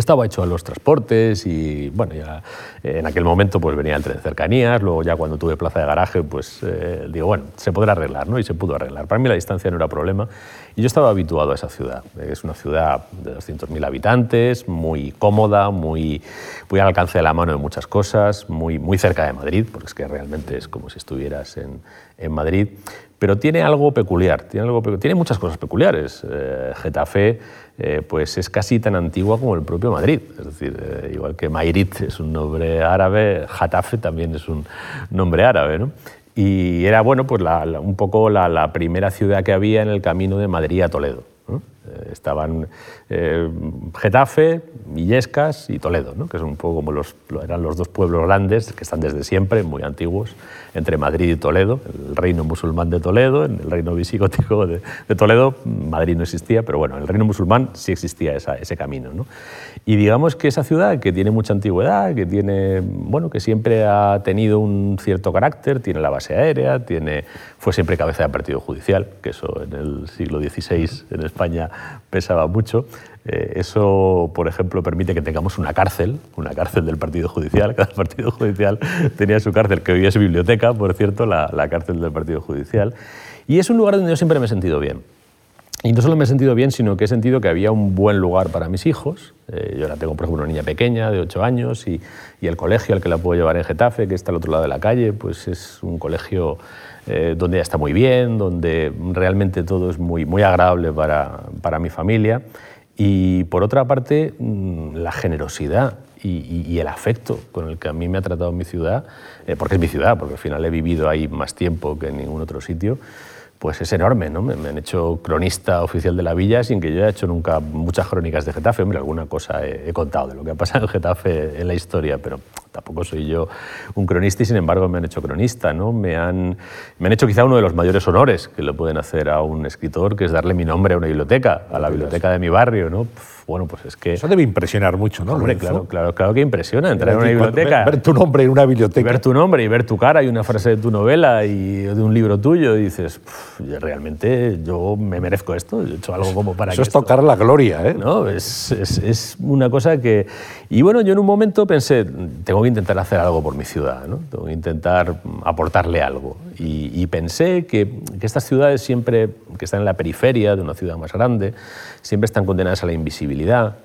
estaba hecho a los transportes y bueno, ya eh, en aquel momento pues venía el tren de cercanías, luego ya cuando tuve plaza de garaje pues digo, bueno, se podrá arreglar, ¿no? Y se pudo arreglar. Para mí la distancia no era problema y yo estaba habituado a esa ciudad. Es una ciudad de 200.000 habitantes, muy cómoda, muy, muy al alcance de la mano de muchas cosas, muy, muy cerca de Madrid, porque es que realmente es como si estuvieras en, en Madrid. Pero tiene algo peculiar, tiene, algo, tiene muchas cosas peculiares. Eh, Getafe eh, pues es casi tan antigua como el propio Madrid. Es decir, eh, igual que Mairit es un nombre árabe, Getafe también es un nombre árabe. ¿no? y era bueno, pues un poco la, primera ciudad que había en el camino de Madrid a Toledo. Eh, estaban eh, Getafe, Illescas y Toledo, que son un poco como los, eran los dos pueblos grandes que están desde siempre, muy antiguos, entre Madrid y Toledo, el reino musulmán de Toledo, en el reino visigótico de, Toledo, Madrid no existía, pero bueno, en el reino musulmán sí existía ese camino. Y digamos que esa ciudad, que tiene mucha antigüedad, que, tiene, bueno, que siempre ha tenido un cierto carácter, tiene la base aérea, tiene, fue siempre cabeza de partido judicial, que eso en el siglo XVI en España pesaba mucho. Eh, eso, por ejemplo, permite que tengamos una cárcel, una cárcel del Partido Judicial. Cada partido judicial tenía su cárcel, que hoy es biblioteca, por cierto, la, cárcel del Partido Judicial. Y es un lugar donde yo siempre me he sentido bien. Y no solo me he sentido bien, sino que he sentido que había un buen lugar para mis hijos. Eh, yo ahora tengo, por ejemplo, una niña pequeña de 8 años y, y, el colegio al que la puedo llevar en Getafe, que está al otro lado de la calle, pues es un colegio eh, donde ella está muy bien, donde realmente todo es muy, muy agradable para, para mi familia. Y por otra parte, mm, la generosidad y, el afecto con el que a mí me ha tratado mi ciudad, eh, porque es mi ciudad, porque al final he vivido ahí más tiempo que en ningún otro sitio, pues es enorme. ¿no? Me, han hecho cronista oficial de la villa sin que yo haya hecho nunca muchas crónicas de Getafe. Hombre, alguna cosa he, contado de lo que ha pasado en Getafe en la historia, pero tampoco soy yo un cronista y sin embargo me han hecho cronista. ¿no? Me, han, me han hecho quizá uno de los mayores honores que le pueden hacer a un escritor, que es darle mi nombre a una biblioteca, a la biblioteca de mi barrio. ¿no? Bueno, pues es que... Eso debe impresionar mucho, ¿no? Hombre, claro, claro, claro que impresiona entrar en una biblioteca... Ver, tu nombre en una biblioteca. Ver tu nombre y ver tu cara y una frase de tu novela y de un libro tuyo y dices, realmente yo me merezco esto, he hecho algo como para Eso es tocar la gloria, ¿eh? ¿no? Es, es, es, una cosa que... Y bueno, yo en un momento pensé, tengo que intentar hacer algo por mi ciudad, ¿no? Tengo que intentar aportarle algo. Y, y pensé que, que estas ciudades siempre, que están en la periferia de una ciudad más grande, siempre están condenadas a la invisibilidad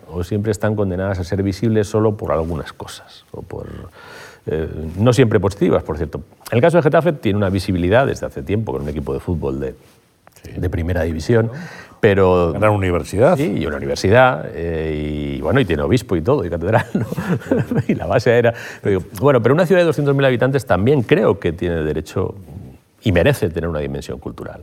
o siempre están condenadas a ser visibles solo por algunas cosas, o por, eh, no siempre positivas, por cierto. El caso de Getafe tiene una visibilidad desde hace tiempo con un equipo de fútbol de, de primera división. Pero, una universidad. Sí, y una universidad, eh, y bueno, y tiene obispo y todo, y catedral, y la base era... bueno, pero una ciudad de 200.000 habitantes también creo que tiene derecho y merece tener una dimensión cultural.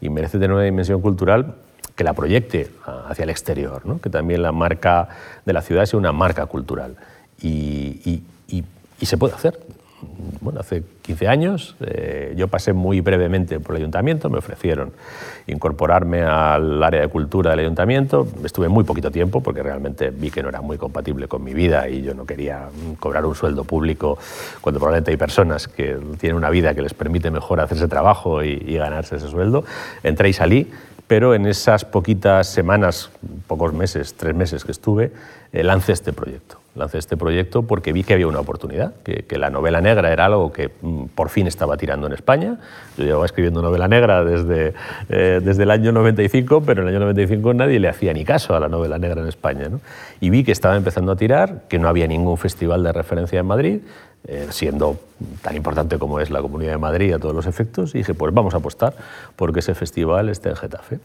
Y merece tener una dimensión cultural que la proyecte hacia el exterior, ¿no? que también la marca de la ciudad sea una marca cultural. y, y se puede hacer bueno, hace 15 años, eh, yo pasé muy brevemente por el ayuntamiento, me ofrecieron incorporarme al área de cultura del ayuntamiento, estuve muy poquito tiempo porque realmente vi que no era muy compatible con mi vida y yo no quería cobrar un sueldo público cuando probablemente hay personas que tienen una vida que les permite mejor hacerse trabajo y, y ganarse ese sueldo. Entré y salí, pero en esas poquitas semanas, pocos meses, tres meses que estuve, eh, lancé este proyecto lancé este proyecto porque vi que había una oportunidad, que, la novela negra era algo que mm, por fin estaba tirando en España. Yo llevaba escribiendo novela negra desde, eh, desde el año 95, pero en el año 95 nadie le hacía ni caso a la novela negra en España. Y vi que estaba empezando a tirar, que no había ningún festival de referencia en Madrid, eh, siendo tan importante como es la Comunidad de Madrid a todos los efectos, y dije, pues vamos a apostar porque ese festival esté en Getafe.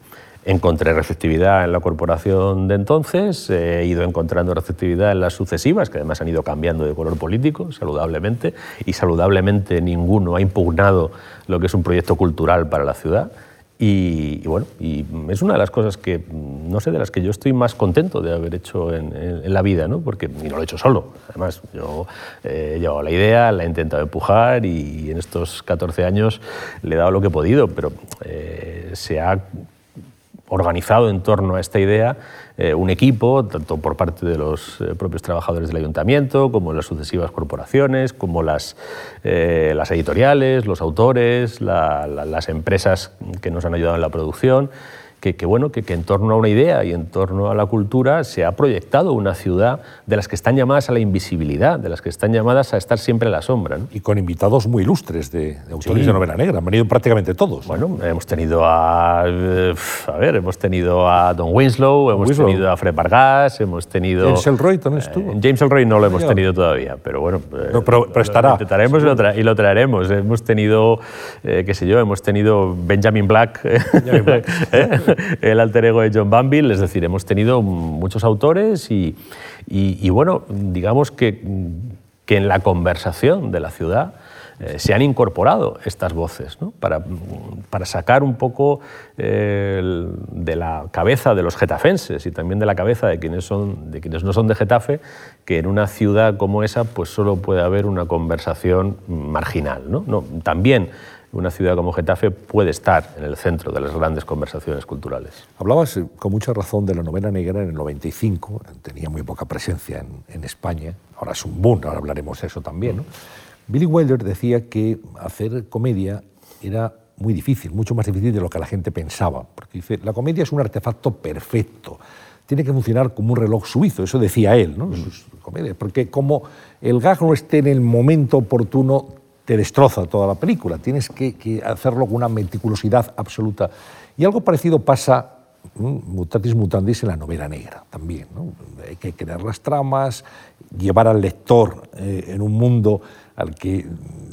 Encontré receptividad en la corporación de entonces, he ido encontrando receptividad en las sucesivas, que además han ido cambiando de color político, saludablemente, y saludablemente ninguno ha impugnado lo que es un proyecto cultural para la ciudad. Y, bueno, y es una de las cosas que, no sé, de las que yo estoy más contento de haber hecho en, la vida, ¿no? Porque, y no lo he hecho solo. Además, yo he llevado la idea, la he intentado empujar y en estos 14 años le he dado lo que he podido, pero eh, se ha organizado en torno a esta idea eh, un equipo, tanto por parte de los eh, propios trabajadores del ayuntamiento, como las sucesivas corporaciones, como las, eh, las editoriales, los autores, las empresas que nos han ayudado en la producción que, bueno, que, en torno a una idea y en torno a la cultura se ha proyectado una ciudad de las que están llamadas a la invisibilidad, de las que están llamadas a estar siempre a la sombra. Y con invitados muy ilustres de, autores de novela negra, han venido prácticamente todos. Bueno, hemos tenido a, a ver, hemos tenido a Don Winslow, hemos tenido a Fred Vargas, hemos tenido... James Elroy también estuvo. Eh, James Elroy no lo hemos tenido todavía, pero bueno... Eh, pero, estará. Lo intentaremos y lo, traeremos. Hemos tenido, eh, qué sé yo, hemos tenido Benjamin Black, Benjamin Black. el alter ego de John Banville, es decir, hemos tenido muchos autores y, bueno, digamos que, que, en la conversación de la ciudad eh, se han incorporado estas voces para, para, sacar un poco eh, de la cabeza de los getafenses y también de la cabeza de quienes, son, de quienes no son de Getafe, que en una ciudad como esa pues solo puede haber una conversación marginal. ¿no? También una ciudad como Getafe puede estar en el centro de las grandes conversaciones culturales. Hablabas eh, con mucha razón de la novela negra en el 95, tenía muy poca presencia en, España, ahora es un boom, ahora hablaremos de eso también. Billy Wilder decía que hacer comedia era muy difícil, mucho más difícil de lo que la gente pensaba, porque dice, la comedia es un artefacto perfecto, tiene que funcionar como un reloj suizo, eso decía él, ¿no? sus comedias, porque como el gag no esté en el momento oportuno, te destroza toda la película. Tienes que, hacerlo con una meticulosidad absoluta. Y algo parecido pasa, mutatis mutandis, en la novela negra también. Hay que crear las tramas, llevar al lector eh, en un mundo al que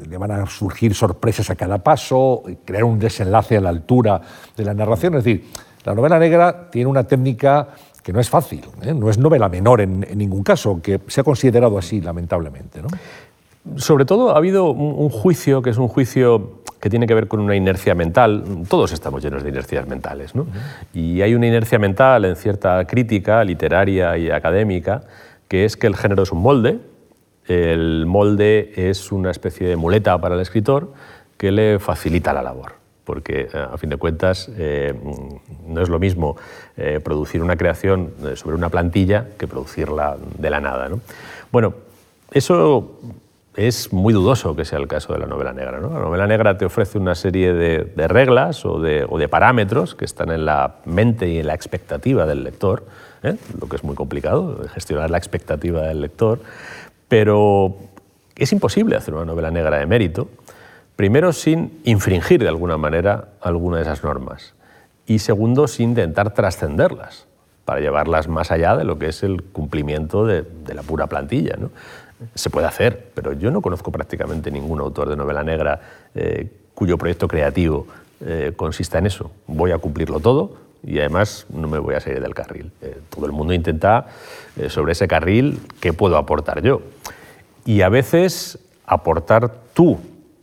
le van a surgir sorpresas a cada paso, crear un desenlace a la altura de la narración. Es decir, la novela negra tiene una técnica que no es fácil, ¿eh? no es novela menor en, en, ningún caso, que se ha considerado así, lamentablemente. ¿no? Sobre todo ha habido un, juicio que es un juicio que tiene que ver con una inercia mental. Todos estamos llenos de inercias mentales, ¿no? Y hay una inercia mental en cierta crítica literaria y académica que es que el género es un molde. El molde es una especie de muleta para el escritor que le facilita la labor porque eh, a fin de cuentas eh, no es lo mismo eh, producir una creación sobre una plantilla que producirla de la nada. ¿no? Bueno, eso es muy dudoso que sea el caso de la novela negra. La novela negra te ofrece una serie de, reglas o de, parámetros que están en la mente y en la expectativa del lector, ¿eh? lo que es muy complicado, gestionar la expectativa del lector, pero es imposible hacer una novela negra de mérito, primero sin infringir de alguna manera alguna de esas normas y segundo sin intentar trascenderlas para llevarlas más allá de lo que es el cumplimiento de, la pura plantilla. Se puede hacer, pero yo no conozco prácticamente ningún autor de novela negra eh, cuyo proyecto creativo eh, consista en eso. Voy a cumplirlo todo y además no me voy a salir del carril. Eh, todo el mundo intenta eh, sobre ese carril qué puedo aportar yo. Y a veces aportar tú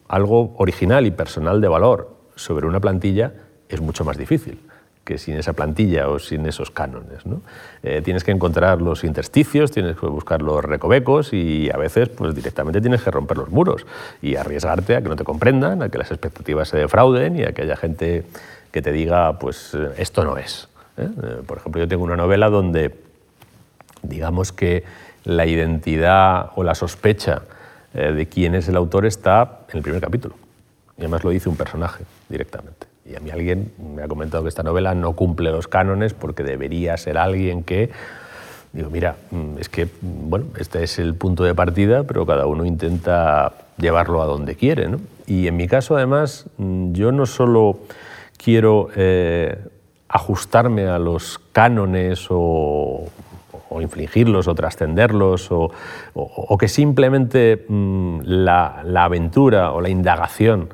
algo original y personal de valor sobre una plantilla es mucho más difícil que sin esa plantilla o sin esos cánones. ¿no? Eh, tienes que encontrar los intersticios, tienes que buscar los recovecos y a veces pues, directamente tienes que romper los muros y arriesgarte a que no te comprendan, a que las expectativas se defrauden y a que haya gente que te diga, pues eh, esto no es. ¿eh? Por ejemplo, yo tengo una novela donde digamos que la identidad o la sospecha de quién es el autor está en el primer capítulo. Y además lo dice un personaje directamente. Y a mí alguien me ha comentado que esta novela no cumple los cánones porque debería ser alguien que... Digo, mira, mm, es que, mm, bueno, este es el punto de partida, pero cada uno intenta llevarlo a donde quiere. Y en mi caso, además, mm, yo no solo quiero eh, ajustarme a los cánones o, infligirlos o trascenderlos, o, o, que simplemente la, aventura o la indagación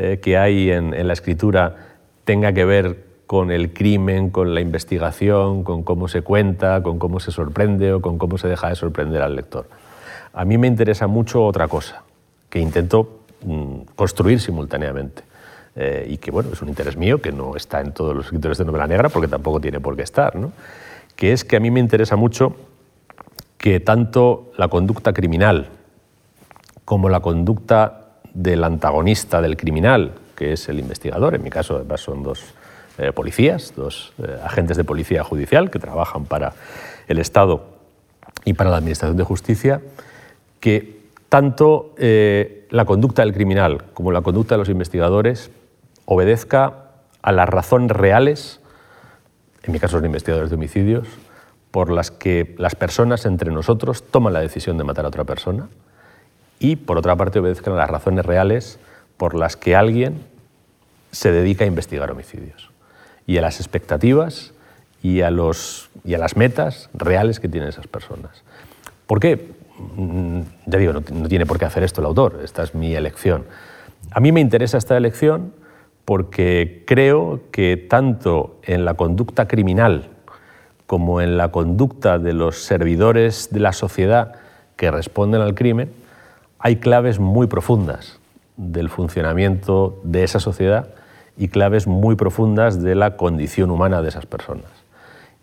eh, que hay en, la escritura tenga que ver con el crimen, con la investigación, con cómo se cuenta, con cómo se sorprende o con cómo se deja de sorprender al lector. A mí me interesa mucho otra cosa, que intento mm, construir simultáneamente. Eh, y que bueno, es un interés mío que no está en todos los escritores de novela negra porque tampoco tiene por qué estar, ¿no? que es que a mí me interesa mucho que tanto la conducta criminal como la conducta del antagonista del criminal, que es el investigador. En mi caso, además, son dos eh, policías, dos eh, agentes de policía judicial que trabajan para el Estado y para la Administración de Justicia, que tanto eh, la conducta del criminal como la conducta de los investigadores obedezca a las razones reales, en mi caso son investigadores de homicidios, por las que las personas entre nosotros toman la decisión de matar a otra persona, y, por otra parte, obedezcan a las razones reales por las que alguien se dedica a investigar homicidios y a las expectativas y a, los, y a las metas reales que tienen esas personas. ¿Por qué? Mm, ya digo, no, no tiene por qué hacer esto el autor, esta es mi elección. A mí me interesa esta elección porque creo que tanto en la conducta criminal como en la conducta de los servidores de la sociedad que responden al crimen, hay claves muy profundas del funcionamiento de esa sociedad y claves muy profundas de la condición humana de esas personas.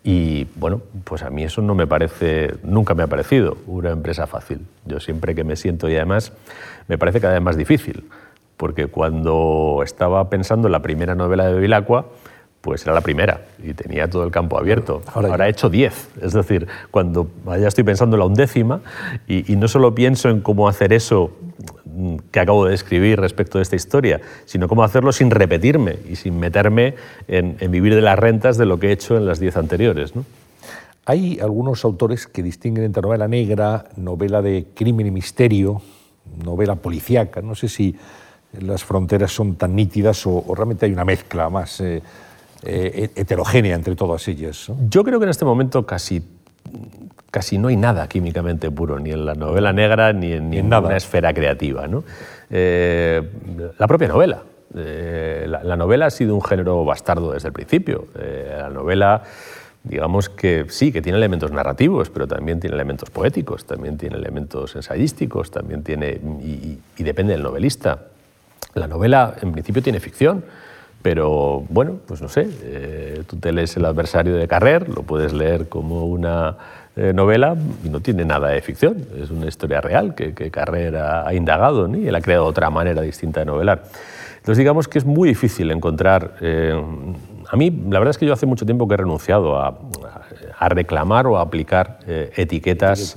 Y bueno, pues a mí eso no me parece, nunca me ha parecido una empresa fácil. Yo siempre que me siento y además me parece cada vez más difícil, porque cuando estaba pensando en la primera novela de Vilacqua, pues era la primera y tenía todo el campo abierto. Ahora, he hecho 10. Es decir, cuando ya estoy pensando en la undécima y, no solo pienso en cómo hacer eso mm, que acabo de describir respecto de esta historia, sino cómo hacerlo sin repetirme y sin meterme en, vivir de las rentas de lo que he hecho en las 10 anteriores. Hay algunos autores que distinguen entre novela negra, novela de crimen y misterio, novela policíaca. No sé si las fronteras son tan nítidas o, realmente hay una mezcla más. Eh, eh, heterogénea entre todas ellas. Yo creo que en este momento casi, casi no hay nada químicamente puro, ni en la novela negra ni en, ni una esfera creativa. ¿no? Eh, la propia novela. Eh, la, novela ha sido un género bastardo desde el principio. la novela digamos que sí, que tiene elementos narrativos, pero también tiene elementos poéticos, también tiene elementos ensayísticos, también tiene, y, y depende del novelista. La novela, en principio, tiene ficción, pero bueno, pues no sé, eh, tú te lees El adversario de Carrer, lo puedes leer como una eh, novela y no tiene nada de ficción, es una historia real que, Carrer ha, indagado y él ha creado otra manera distinta de novelar. Entonces digamos que es muy difícil encontrar... Eh, a mí la verdad es que yo hace mucho tiempo que he renunciado a reclamar o a aplicar etiquetas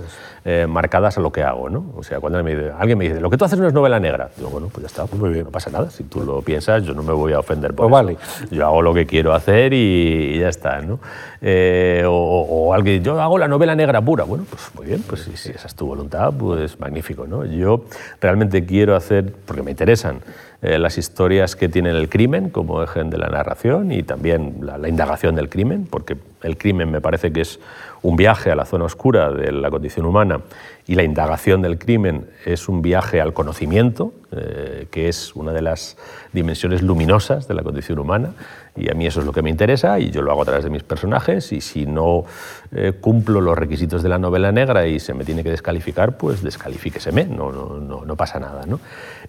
eh, marcadas a lo que hago. ¿no? O sea, cuando alguien me dice, lo que tú haces no es novela negra, digo, bueno, pues ya está, pues muy bien, no pasa nada. Si tú lo piensas, yo no me voy a ofender por pues vale. Yo hago lo que quiero hacer y, ya está. ¿no? Eh, o, alguien, yo hago la novela negra pura. Bueno, pues muy bien, pues si, esa es tu voluntad, pues magnífico. ¿no? Yo realmente quiero hacer, porque me interesan, eh, las historias que tienen el crimen como eje de la narración y también la, indagación del crimen, porque el crimen me parece que es un viaje a la zona oscura de la condición humana y la indagación del crimen es un viaje al conocimiento, eh, que es una de las dimensiones luminosas de la condición humana, y a mí eso es lo que me interesa y yo lo hago a través de mis personajes y si no eh, cumplo los requisitos de la novela negra y se me tiene que descalificar, pues descalifíqueseme, no, no, no, no pasa nada. ¿no?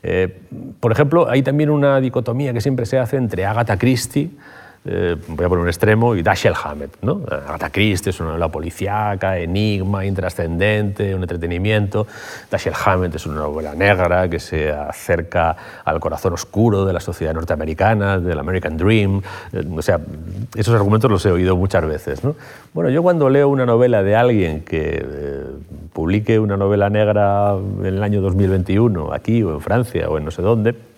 Eh, por ejemplo, hay también una dicotomía que siempre se hace entre Agatha Christie, eh, voy a poner un extremo, y Dashiell Hammett. ¿no? Agatha Christie es una novela policíaca, enigma, intrascendente, un entretenimiento. Dashiell Hammett es una novela negra que se acerca al corazón oscuro de la sociedad norteamericana, del American Dream. Eh, o sea, esos argumentos los he oído muchas veces. ¿no? Bueno, yo cuando leo una novela de alguien que eh, publique una novela negra en el año 2021, aquí o en Francia o en no sé dónde,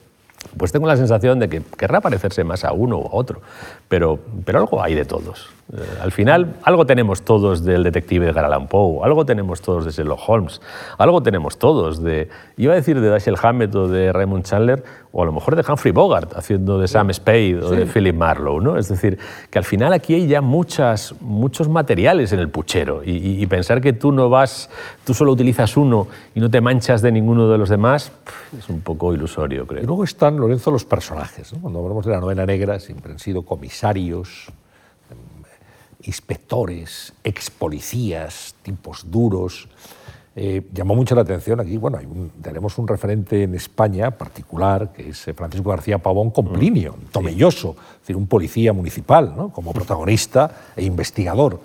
pues tengo la sensación de que querrá parecerse más a uno o a otro, pero, pero algo hay de todos. Eh, al final, algo tenemos todos del detective de Allan Poe, algo tenemos todos de Sherlock Holmes, algo tenemos todos de, iba a decir de Dashiell Hammett o de Raymond Chandler, o a lo mejor de Humphrey Bogart, haciendo de Sam Spade o de Philip Marlowe. ¿no? Es decir, que al final aquí hay ya muchas, muchos materiales en el puchero y, pensar que tú no vas, tú solo utilizas uno y no te manchas de ninguno de los demás, es un poco ilusorio, creo. Y luego están, Lorenzo, los personajes. Cuando hablamos de la novela negra, siempre han sido comisarios, inspectores, ex policías, tipos duros. Eh, llamó mucho la atención aquí, bueno, tenemos un referente en España particular, que es eh, Francisco García Pavón con mm. Plinio, Tomelloso, es decir, un policía municipal, ¿no? como protagonista e investigador.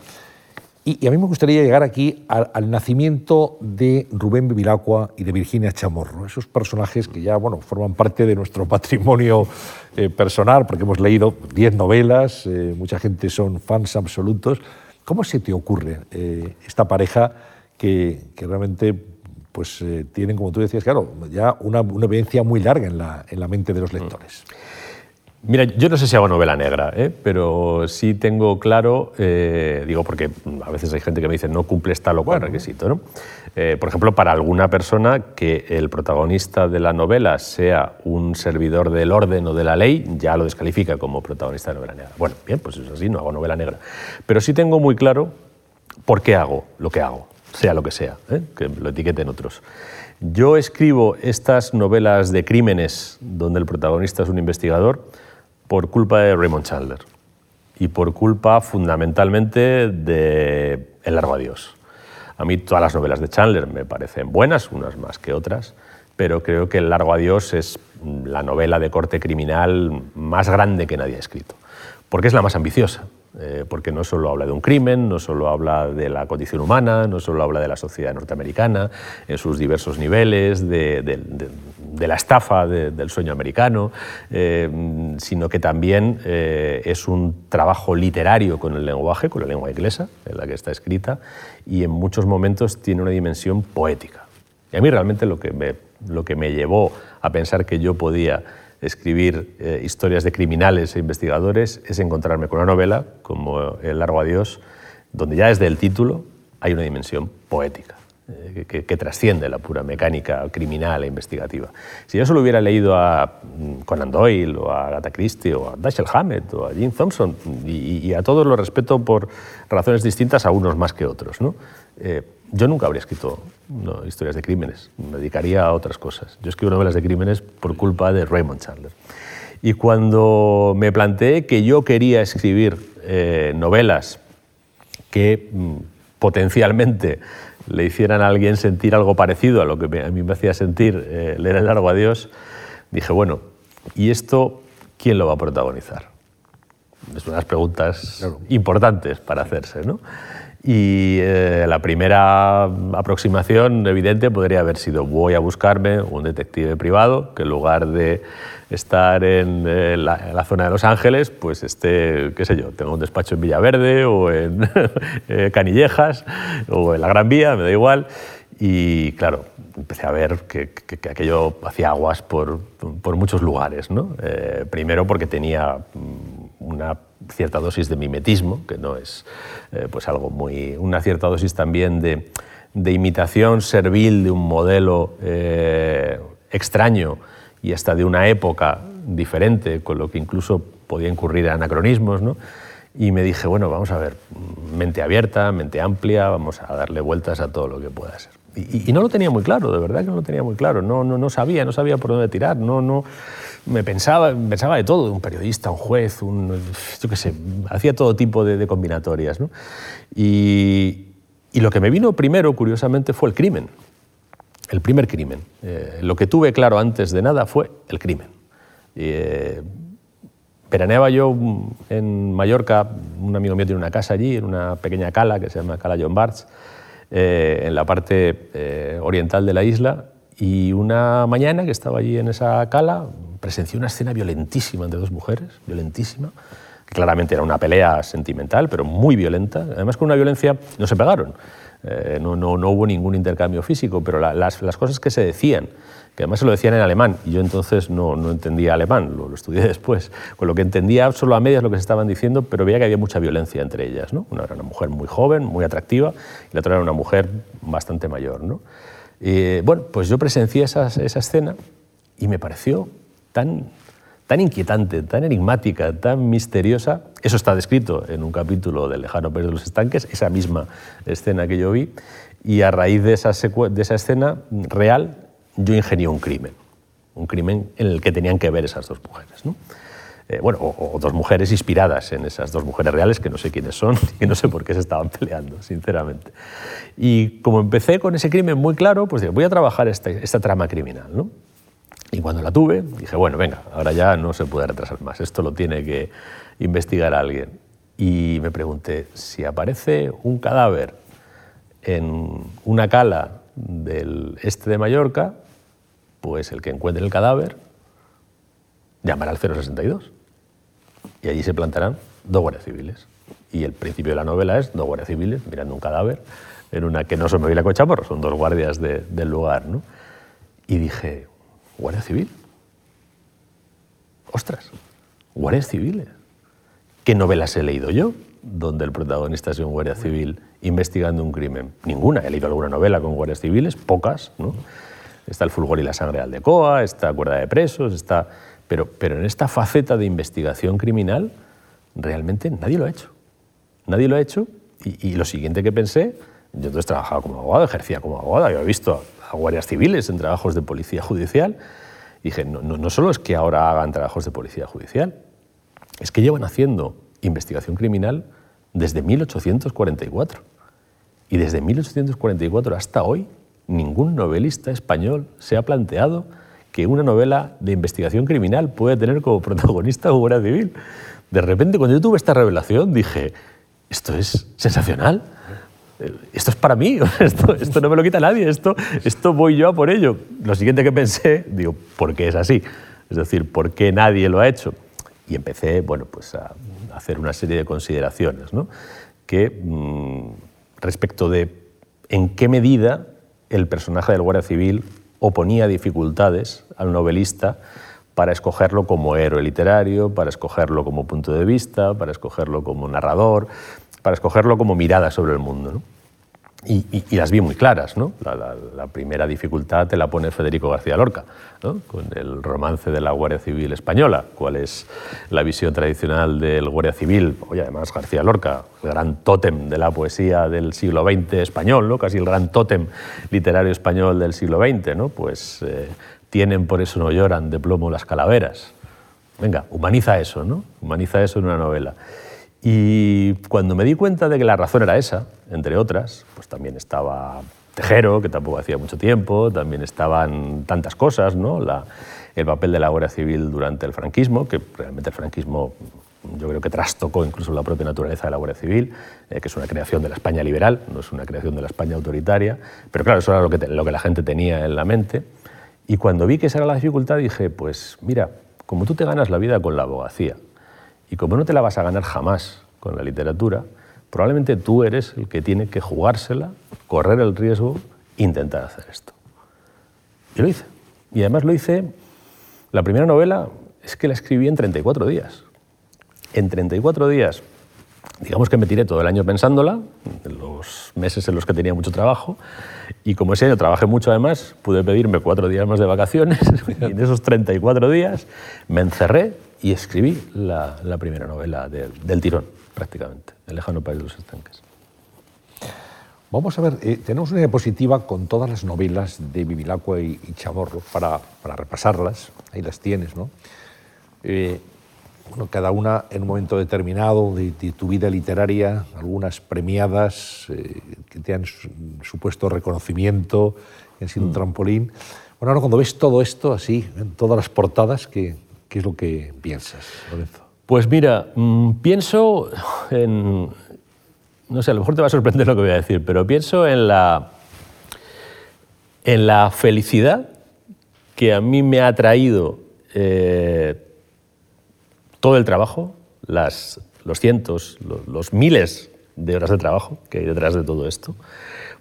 Y, a mí me gustaría llegar aquí al, nacimiento de Rubén Bevilacqua y de Virginia Chamorro, esos personajes que ya bueno, forman parte de nuestro patrimonio eh, personal, porque hemos leído 10 novelas, eh, mucha gente son fans absolutos. ¿Cómo se te ocurre eh, esta pareja que, que realmente pues, tienen, como tú decías, claro, ya una, una evidencia muy larga en la, en la mente de los lectores? Mira, yo no sé si hago novela negra, ¿eh? pero sí tengo claro, eh, digo porque a veces hay gente que me dice no cumples tal o cual requisito. ¿no? Eh, por ejemplo, para alguna persona que el protagonista de la novela sea un servidor del orden o de la ley, ya lo descalifica como protagonista de novela negra. Bueno, bien, pues es así, no hago novela negra. Pero sí tengo muy claro por qué hago lo que hago, sea lo que sea, que lo etiqueten otros. Yo escribo estas novelas de crímenes donde el protagonista es un investigador por culpa de Raymond Chandler y por culpa fundamentalmente de El largo adiós. A mí todas las novelas de Chandler me parecen buenas, unas más que otras, pero creo que El largo adiós es la novela de corte criminal más grande que nadie ha escrito, porque es la más ambiciosa, eh, porque no solo habla de un crimen, no solo habla de la condición humana, no solo habla de la sociedad norteamericana en sus diversos niveles, de, la estafa del sueño americano, eh, sino que también eh, es un trabajo literario con el lenguaje, con la lengua inglesa en la que está escrita, y en muchos momentos tiene una dimensión poética. Y a mí realmente lo que me, lo que me llevó a pensar que yo podía escribir eh, historias de criminales e investigadores es encontrarme con una novela como El largo adiós, donde ya desde el título hay una dimensión poética. Eh, que, trasciende la pura mecánica criminal e investigativa. Si yo solo hubiera leído a mm, Conan Doyle o a Agatha Christie o a Dashiell Hammett o a Jim Thompson, y, a todos los respeto por razones distintas, a unos más que otros, ¿no? Eh, yo nunca habría escrito historias de crímenes, me dedicaría a otras cosas. Yo escribo novelas de crímenes por culpa de Raymond Chandler. Y cuando me planteé que yo quería escribir eh, novelas que mm, potencialmente le hicieran a alguien sentir algo parecido a lo que a mí me hacía sentir eh, leer El largo adiós, dije, bueno, ¿y esto quién lo va a protagonizar? Es unas preguntas importantes para hacerse, ¿no? Y eh, la primera aproximación evidente podría haber sido voy a buscarme un detective privado que en lugar de estar en, eh, la, zona de Los Ángeles, pues esté, qué sé yo, tengo un despacho en Villaverde o en eh, Canillejas o en la Gran Vía, me da igual. Y claro, empecé a ver que, aquello hacía aguas por, por muchos lugares. ¿no? primero porque tenía mm, una cierta dosis de mimetismo, que no es eh, pues algo muy... una cierta dosis también de, de imitación servil de un modelo eh, extraño y hasta de una época diferente, con lo que incluso podía incurrir anacronismos, ¿no? Y me dije, bueno, vamos a ver, mente abierta, mente amplia, vamos a darle vueltas a todo lo que pueda ser. Y, no lo tenía muy claro, de verdad que no lo tenía muy claro. No, no, no sabía, no sabía por dónde tirar. No, no, me pensaba, pensaba de todo, un periodista, un juez, un, yo qué sé, hacía todo tipo de, combinatorias. ¿no? Y, y, lo que me vino primero, curiosamente, fue el crimen. El primer crimen. Eh, lo que tuve claro antes de nada fue el crimen. Eh, veraneaba yo en Mallorca, un amigo mío tiene una casa allí, en una pequeña cala que se llama Cala John Barts, eh, en la parte eh, oriental de la isla, y una mañana que estaba allí en esa cala, presencié una escena violentísima entre dos mujeres, violentísima, claramente era una pelea sentimental, pero muy violenta, además con una violencia, no se pegaron, eh, no, no, no, hubo ningún intercambio físico, pero las, las cosas que se decían, que además se lo decían en alemán, y yo entonces no, no entendía alemán, lo, estudié después, con lo que entendía solo a medias lo que se estaban diciendo, pero veía que había mucha violencia entre ellas. ¿no? Una era una mujer muy joven, muy atractiva, y la otra era una mujer bastante mayor. ¿no? Y, bueno, pues yo presencié esa, esa escena y me pareció tan, tan inquietante, tan enigmática, tan misteriosa. Eso está descrito en un capítulo del Lejano Pérez de los Estanques, esa misma escena que yo vi, y a raíz de esa, de esa escena real yo ingenié un crimen, un crimen en el que tenían que ver esas dos mujeres. ¿no? Eh, bueno, o, dos mujeres inspiradas en esas dos mujeres reales que no sé quiénes son y que no sé por qué se estaban peleando, sinceramente. Y como empecé con ese crimen muy claro, pues dije, voy a trabajar esta, esta trama criminal. ¿no? Y cuando la tuve, dije, bueno, venga, ahora ya no se puede retrasar más, esto lo tiene que investigar alguien. Y me pregunté, si aparece un cadáver en una cala del este de Mallorca, pues el que encuentre el cadáver llamará al 062 y allí se plantarán dos guardias civiles. Y el principio de la novela es dos guardias civiles mirando un cadáver en una que no son la Cochamorro, son dos guardias del lugar. ¿no? Y dije, ¿guardia civil? Ostras, guardias civiles. ¿Qué novelas he leído yo donde el protagonista es un guardia civil investigando un crimen? Ninguna. He leído alguna novela con guardias civiles, pocas, ¿no? Está el fulgor y la sangre de Aldecoa, está Cuerda de Presos, está... Pero, pero en esta faceta de investigación criminal realmente nadie lo ha hecho. Nadie lo ha hecho y, lo siguiente que pensé, yo entonces trabajaba como abogado, ejercía como abogado, había visto a, guardias civiles en trabajos de policía judicial. Dije, no, no, no solo es que ahora hagan trabajos de policía judicial, es que llevan haciendo investigación criminal desde 1844. Y desde 1844 hasta hoy ningún novelista español se ha planteado que una novela de investigación criminal puede tener como protagonista a un guardia civil. De repente, cuando yo tuve esta revelación, dije, esto es sensacional, esto es para mí, esto, esto no me lo quita nadie, esto, esto voy yo a por ello. Lo siguiente que pensé, digo, ¿por qué es así? Es decir, ¿por qué nadie lo ha hecho? Y empecé, bueno, pues a hacer una serie de consideraciones, ¿no? que mm, respecto de en qué medida el personaje del guardia civil oponía dificultades al novelista para escogerlo como héroe literario, para escogerlo como punto de vista, para escogerlo como narrador, para escogerlo como mirada sobre el mundo. Y, las vi muy claras. ¿no? La, primera dificultad te la pone Federico García Lorca, con el romance de la Guardia Civil Española, cuál es la visión tradicional del Guardia Civil. Oye, además García Lorca, el gran tótem de la poesía del siglo XX español, ¿no? casi el gran tótem literario español del siglo XX, ¿no? pues eh, tienen por eso no lloran de plomo las calaveras. Venga, humaniza eso, ¿no? humaniza eso en una novela. Y cuando me di cuenta de que la razón era esa, entre otras, pues también estaba Tejero, que tampoco hacía mucho tiempo, también estaban tantas cosas, ¿no? el papel de la Guardia Civil durante el franquismo, que realmente el franquismo yo creo que trastocó incluso la propia naturaleza de la Guardia Civil, eh, que es una creación de la España liberal, no es una creación de la España autoritaria, pero claro, eso era lo que, lo que la gente tenía en la mente. Y cuando vi que esa era la dificultad, dije, pues mira, como tú te ganas la vida con la abogacía, y como no te la vas a ganar jamás con la literatura, probablemente tú eres el que tiene que jugársela, correr el riesgo, intentar hacer esto. Y lo hice. Y además lo hice, la primera novela es que la escribí en 34 días. En 34 días, digamos que me tiré todo el año pensándola, en los meses en los que tenía mucho trabajo, y como ese año trabajé mucho además, pude pedirme cuatro días más de vacaciones, y en esos 34 días me encerré, y escribí la, primera novela del tirón, prácticamente, El lejano país de los estanques. Vamos a ver, eh, tenemos una diapositiva con todas las novelas de Bibilacqua y, Chamorro para, para, repasarlas. Ahí las tienes, ¿no? Eh, bueno, cada una en un momento determinado de, tu vida literaria, algunas premiadas eh, que te han supuesto reconocimiento, que han sido un mm. trampolín. Bueno, ahora cuando ves todo esto así, en todas las portadas, ¿qué, qué es lo que piensas, Lorenzo? Pues mira, mm, pienso en, no sé, a lo mejor te va a sorprender lo que voy a decir, pero pienso en la, en la felicidad que a mí me ha traído eh, todo el trabajo, los cientos, los, miles de horas de trabajo que hay detrás de todo esto,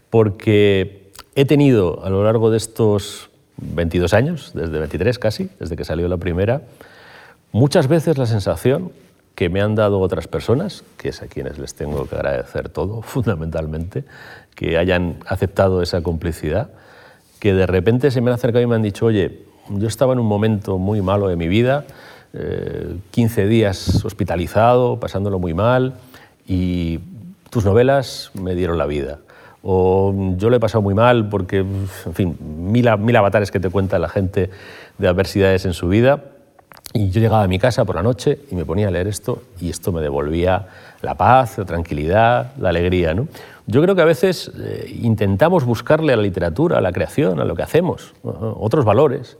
porque he tenido a lo largo de estos 22 años, desde 23 casi, desde que salió la primera, muchas veces la sensación que me han dado otras personas, que es a quienes les tengo que agradecer todo, fundamentalmente, que hayan aceptado esa complicidad, que de repente se me han acercado y me han dicho, oye, yo estaba en un momento muy malo de mi vida, 15 eh, días hospitalizado, pasándolo muy mal, y tus novelas me dieron la vida. O yo lo he pasado muy mal porque, en fin, mil, mil avatares que te cuenta la gente de adversidades en su vida, y yo llegaba a mi casa por la noche y me ponía a leer esto y esto me devolvía la paz, la tranquilidad, la alegría. ¿no? Yo creo que a veces eh, intentamos buscarle a la literatura, a la creación, a lo que hacemos, otros valores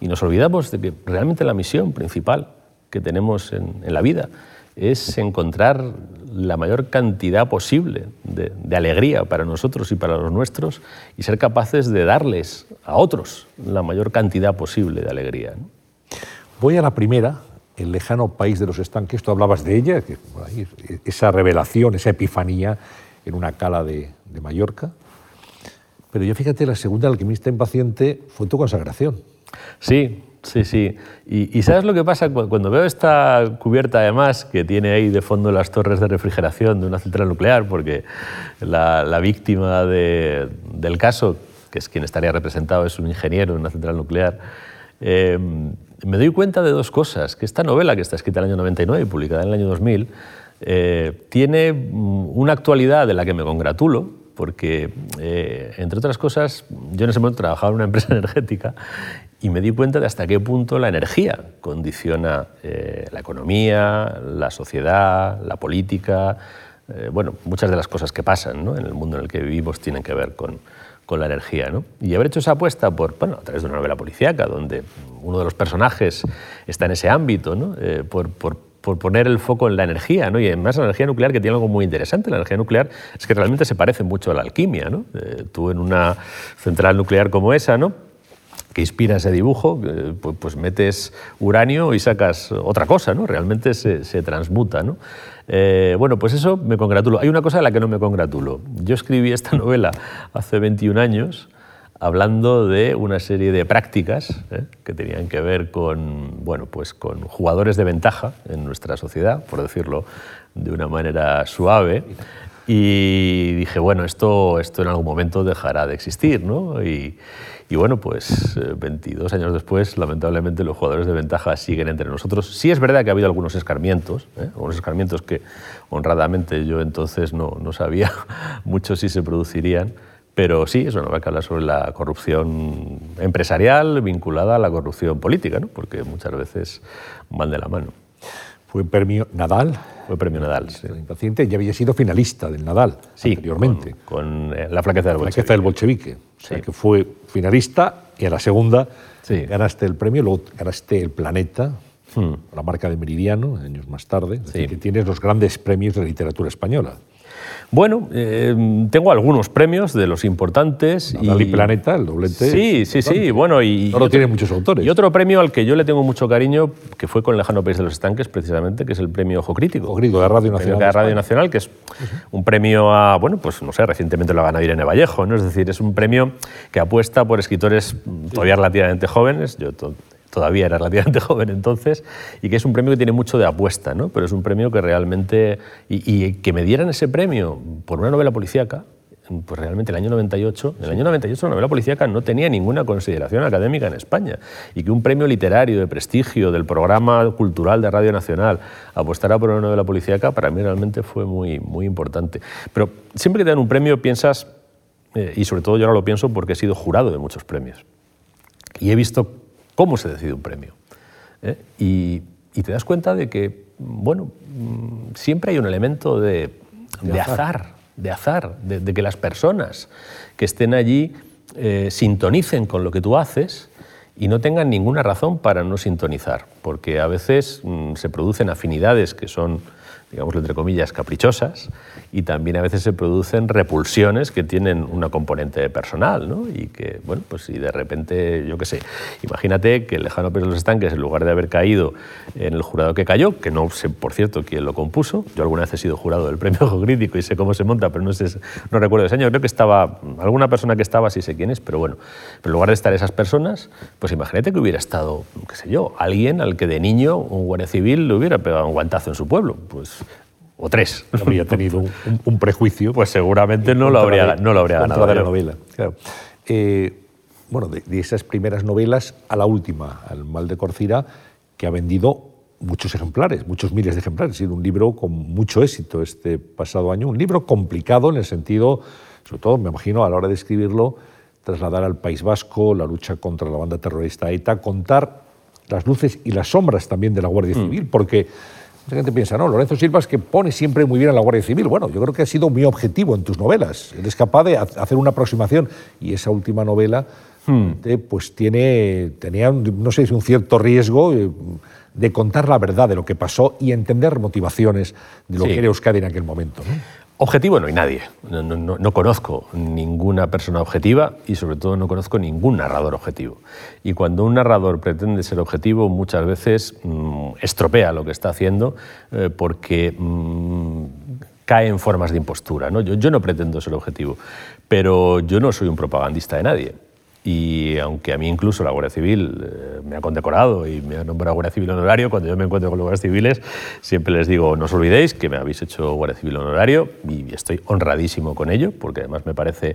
y nos olvidamos de que realmente la misión principal que tenemos en, la vida es encontrar la mayor cantidad posible de, alegría para nosotros y para los nuestros y ser capaces de darles a otros la mayor cantidad posible de alegría. Voy a la primera, el lejano país de los estanques, tú hablabas de ella, esa revelación, esa epifanía en una cala de, Mallorca. Pero yo fíjate, la segunda, alquimista impaciente, fue tu consagración. Sí, sí, sí. Y, ¿sabes lo que pasa? Cuando veo esta cubierta, además, que tiene ahí de fondo las torres de refrigeración de una central nuclear, porque la, víctima del caso, que es quien estaría representado, es un ingeniero en una central nuclear, eh, me doy cuenta de dos cosas, que esta novela, que está escrita en el año 99 y publicada en el año 2000, eh, tiene mm, una actualidad de la que me congratulo, porque, eh, entre otras cosas, yo en ese momento trabajaba en una empresa energética y me di cuenta de hasta qué punto la energía condiciona eh, la economía, la sociedad, la política, bueno, muchas de las cosas que pasan en el mundo en el que vivimos tienen que ver con, con la energía. ¿no? Y haber hecho esa apuesta por, bueno, a través de una novela policíaca, donde uno de los personajes está en ese ámbito, ¿no? Eh, por, por, por, poner el foco en la energía, ¿no? y además la energía nuclear que tiene algo muy interesante. La energía nuclear es que realmente se parece mucho a la alquimia. ¿no? Eh, tú en una central nuclear como esa, ¿no? Que inspira ese dibujo, pues, pues, metes uranio y sacas otra cosa, ¿no? realmente se, se transmuta. ¿no? Eh, bueno, pues eso me congratulo. Hay una cosa de la que no me congratulo. Yo escribí esta novela hace 21 años hablando de una serie de prácticas ¿eh? que tenían que ver con, bueno, pues con jugadores de ventaja en nuestra sociedad, por decirlo de una manera suave. Y dije, bueno, esto, esto en algún momento dejará de existir, ¿no? Y, y bueno, pues 22 eh, años después, lamentablemente los jugadores de ventaja siguen entre nosotros. Sí es verdad que ha habido algunos escarmientos, ¿eh? algunos escarmientos que honradamente yo entonces no, no sabía mucho si se producirían, pero sí, eso no va a hablar sobre la corrupción empresarial vinculada a la corrupción política, ¿no? porque muchas veces van de la mano. Fue premio Nadal. Fue premio Nadal, sí. El impaciente ya había sido finalista del Nadal sí, anteriormente. Con, eh, la flaqueza del bolchevique. La flaqueza del bolchevique. O sea, que fue finalista y a la segunda ganaste el premio, luego ganaste el Planeta, hmm. la marca de Meridiano, años más tarde. que tienes los grandes premios de literatura española. Bueno, eh, tengo algunos premios de los importantes. y... Planeta, el doblete. Sí, sí, sí. Bueno, y, no tiene muchos autores. Y otro premio al que yo le tengo mucho cariño, que fue con Lejano País de los Estanques, precisamente, que es el premio Ojo Crítico. Ojo Crítico, de Radio Nacional. De Radio Nacional, que es un premio a, bueno, pues no sé, recientemente lo ha ganado Irene Vallejo, ¿no? Es decir, es un premio que apuesta por escritores todavía relativamente jóvenes. Yo todavía era relativamente joven entonces, y que es un premio que tiene mucho de apuesta, ¿no? pero es un premio que realmente... Y, que me dieran ese premio por una novela policíaca, pues realmente el año 98, en el año 98 la novela policíaca no tenía ninguna consideración académica en España y que un premio literario de prestigio del programa cultural de Radio Nacional apostara por una novela policíaca para mí realmente fue muy, muy importante. Pero siempre que te dan un premio piensas, eh, y sobre todo yo ahora lo pienso porque he sido jurado de muchos premios y he visto cómo se decide un premio. ¿eh? Y, te das cuenta de que, bueno, mm, siempre hay un elemento de, azar de azar, de, que las personas que estén allí eh, sintonicen con lo que tú haces y no tengan ninguna razón para no sintonizar, porque a veces mm, se producen afinidades que son digamos entre comillas, caprichosas y también a veces se producen repulsiones que tienen una componente personal, ¿no? Y que, bueno, pues si de repente, yo qué sé, imagínate que el Lejano Pérez de los Estanques, en lugar de haber caído en el jurado que cayó, que no sé, por cierto, quién lo compuso, yo alguna vez he sido jurado del premio Crítico y sé cómo se monta, pero no, sé, no recuerdo ese año, creo que estaba, alguna persona que estaba, sí sé quién es, pero bueno, pero en lugar de estar esas personas, pues imagínate que hubiera estado, qué sé yo, alguien al que de niño un guardia civil le hubiera pegado un guantazo en su pueblo, pues o tres. habría tenido un, prejuicio. Pues seguramente no lo habría, no lo habría ganado. De la novela. Eh, bueno, de, esas primeras novelas a la última, al Mal de Corcira, que ha vendido muchos ejemplares, muchos miles de ejemplares. Ha sido un libro con mucho éxito este pasado año. Un libro complicado en el sentido, sobre todo, me imagino, a la hora de escribirlo, trasladar al País Vasco la lucha contra la banda terrorista ETA, contar las luces y las sombras también de la Guardia mm. Civil, porque Mucha gente piensa, no, Lorenzo Silva es que pone siempre muy bien a la Guardia Civil. Bueno, yo creo que ha sido muy objetivo en tus novelas. Eres capaz de hacer una aproximación y esa última novela hmm. pues tiene, tenía, no sé un cierto riesgo eh, de contar la verdad de lo que pasó y entender motivaciones de lo que era Euskadi en aquel momento. ¿no? Objetivo no hay nadie. No, conozco ninguna persona objetiva y sobre todo no conozco ningún narrador objetivo. Y cuando un narrador pretende ser objetivo muchas veces mm, estropea lo que está haciendo eh, porque mm, cae en formas de impostura. ¿no? yo no pretendo ser objetivo, pero yo no soy un propagandista de nadie. Y aunque a mí incluso la Guardia Civil eh, me ha condecorado y me ha nombrado Guardia Civil honorario, cuando yo me encuentro con los guardias civiles siempre les digo, no os olvidéis que me habéis hecho Guardia Civil honorario y estoy honradísimo con ello, porque además me parece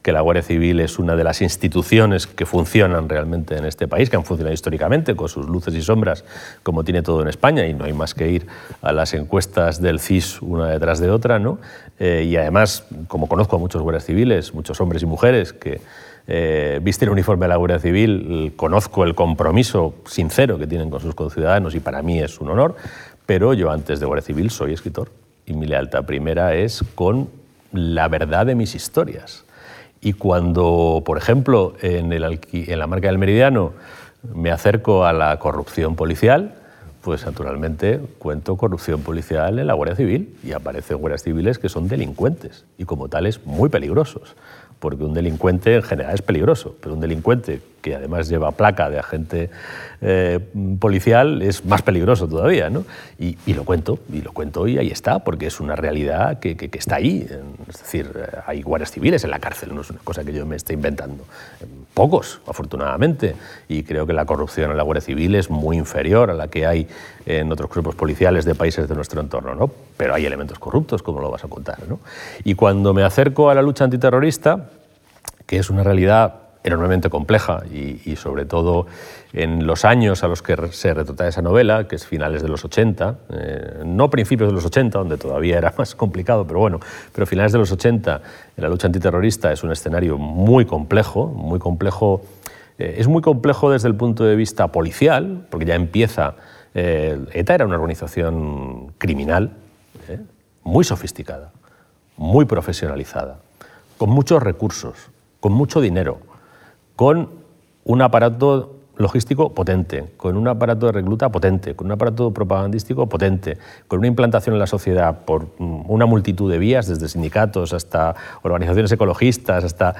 que la Guardia Civil es una de las instituciones que funcionan realmente en este país, que han funcionado históricamente con sus luces y sombras, como tiene todo en España, y no hay más que ir a las encuestas del CIS una detrás de otra. ¿no? Eh, y además, como conozco a muchos guardias civiles, muchos hombres y mujeres que eh, viste el uniforme de la Guardia Civil, conozco el compromiso sincero que tienen con sus conciudadanos y para mí es un honor, pero yo antes de Guardia Civil soy escritor y mi lealtad primera es con la verdad de mis historias. Y cuando, por ejemplo, en, en la marca del Meridiano me acerco a la corrupción policial, pues naturalmente cuento corrupción policial en la Guardia Civil y aparecen guardias civiles que son delincuentes y como tales muy peligrosos porque un delincuente en general es peligroso, pero un delincuente que además lleva placa de agente eh, policial es más peligroso todavía, ¿no? Y, lo cuento, y lo cuento y ahí está, porque es una realidad que, que, está ahí. Es decir, hay guardias civiles en la cárcel, no es una cosa que yo me esté inventando. Pocos, afortunadamente, y creo que la corrupción en la Guardia Civil es muy inferior a la que hay en otros grupos policiales de países de nuestro entorno, ¿no? Pero hay elementos corruptos, como lo vas a contar, ¿no? Y cuando me acerco a la lucha antiterrorista, que es una realidad enormemente compleja y, sobre todo en los años a los que se retrata esa novela, que es finales de los 80, eh, no principios de los 80, donde todavía era más complicado, pero bueno, pero finales de los 80, en la lucha antiterrorista es un escenario muy complejo, muy complejo, eh, es muy complejo desde el punto de vista policial, porque ya empieza, eh, ETA era una organización criminal, muy sofisticada, muy profesionalizada, con muchos recursos, con mucho dinero, con un aparato logístico potente, con un aparato de recluta potente, con un aparato propagandístico potente, con una implantación en la sociedad por mm, una multitud de vías, desde sindicatos hasta organizaciones ecologistas, hasta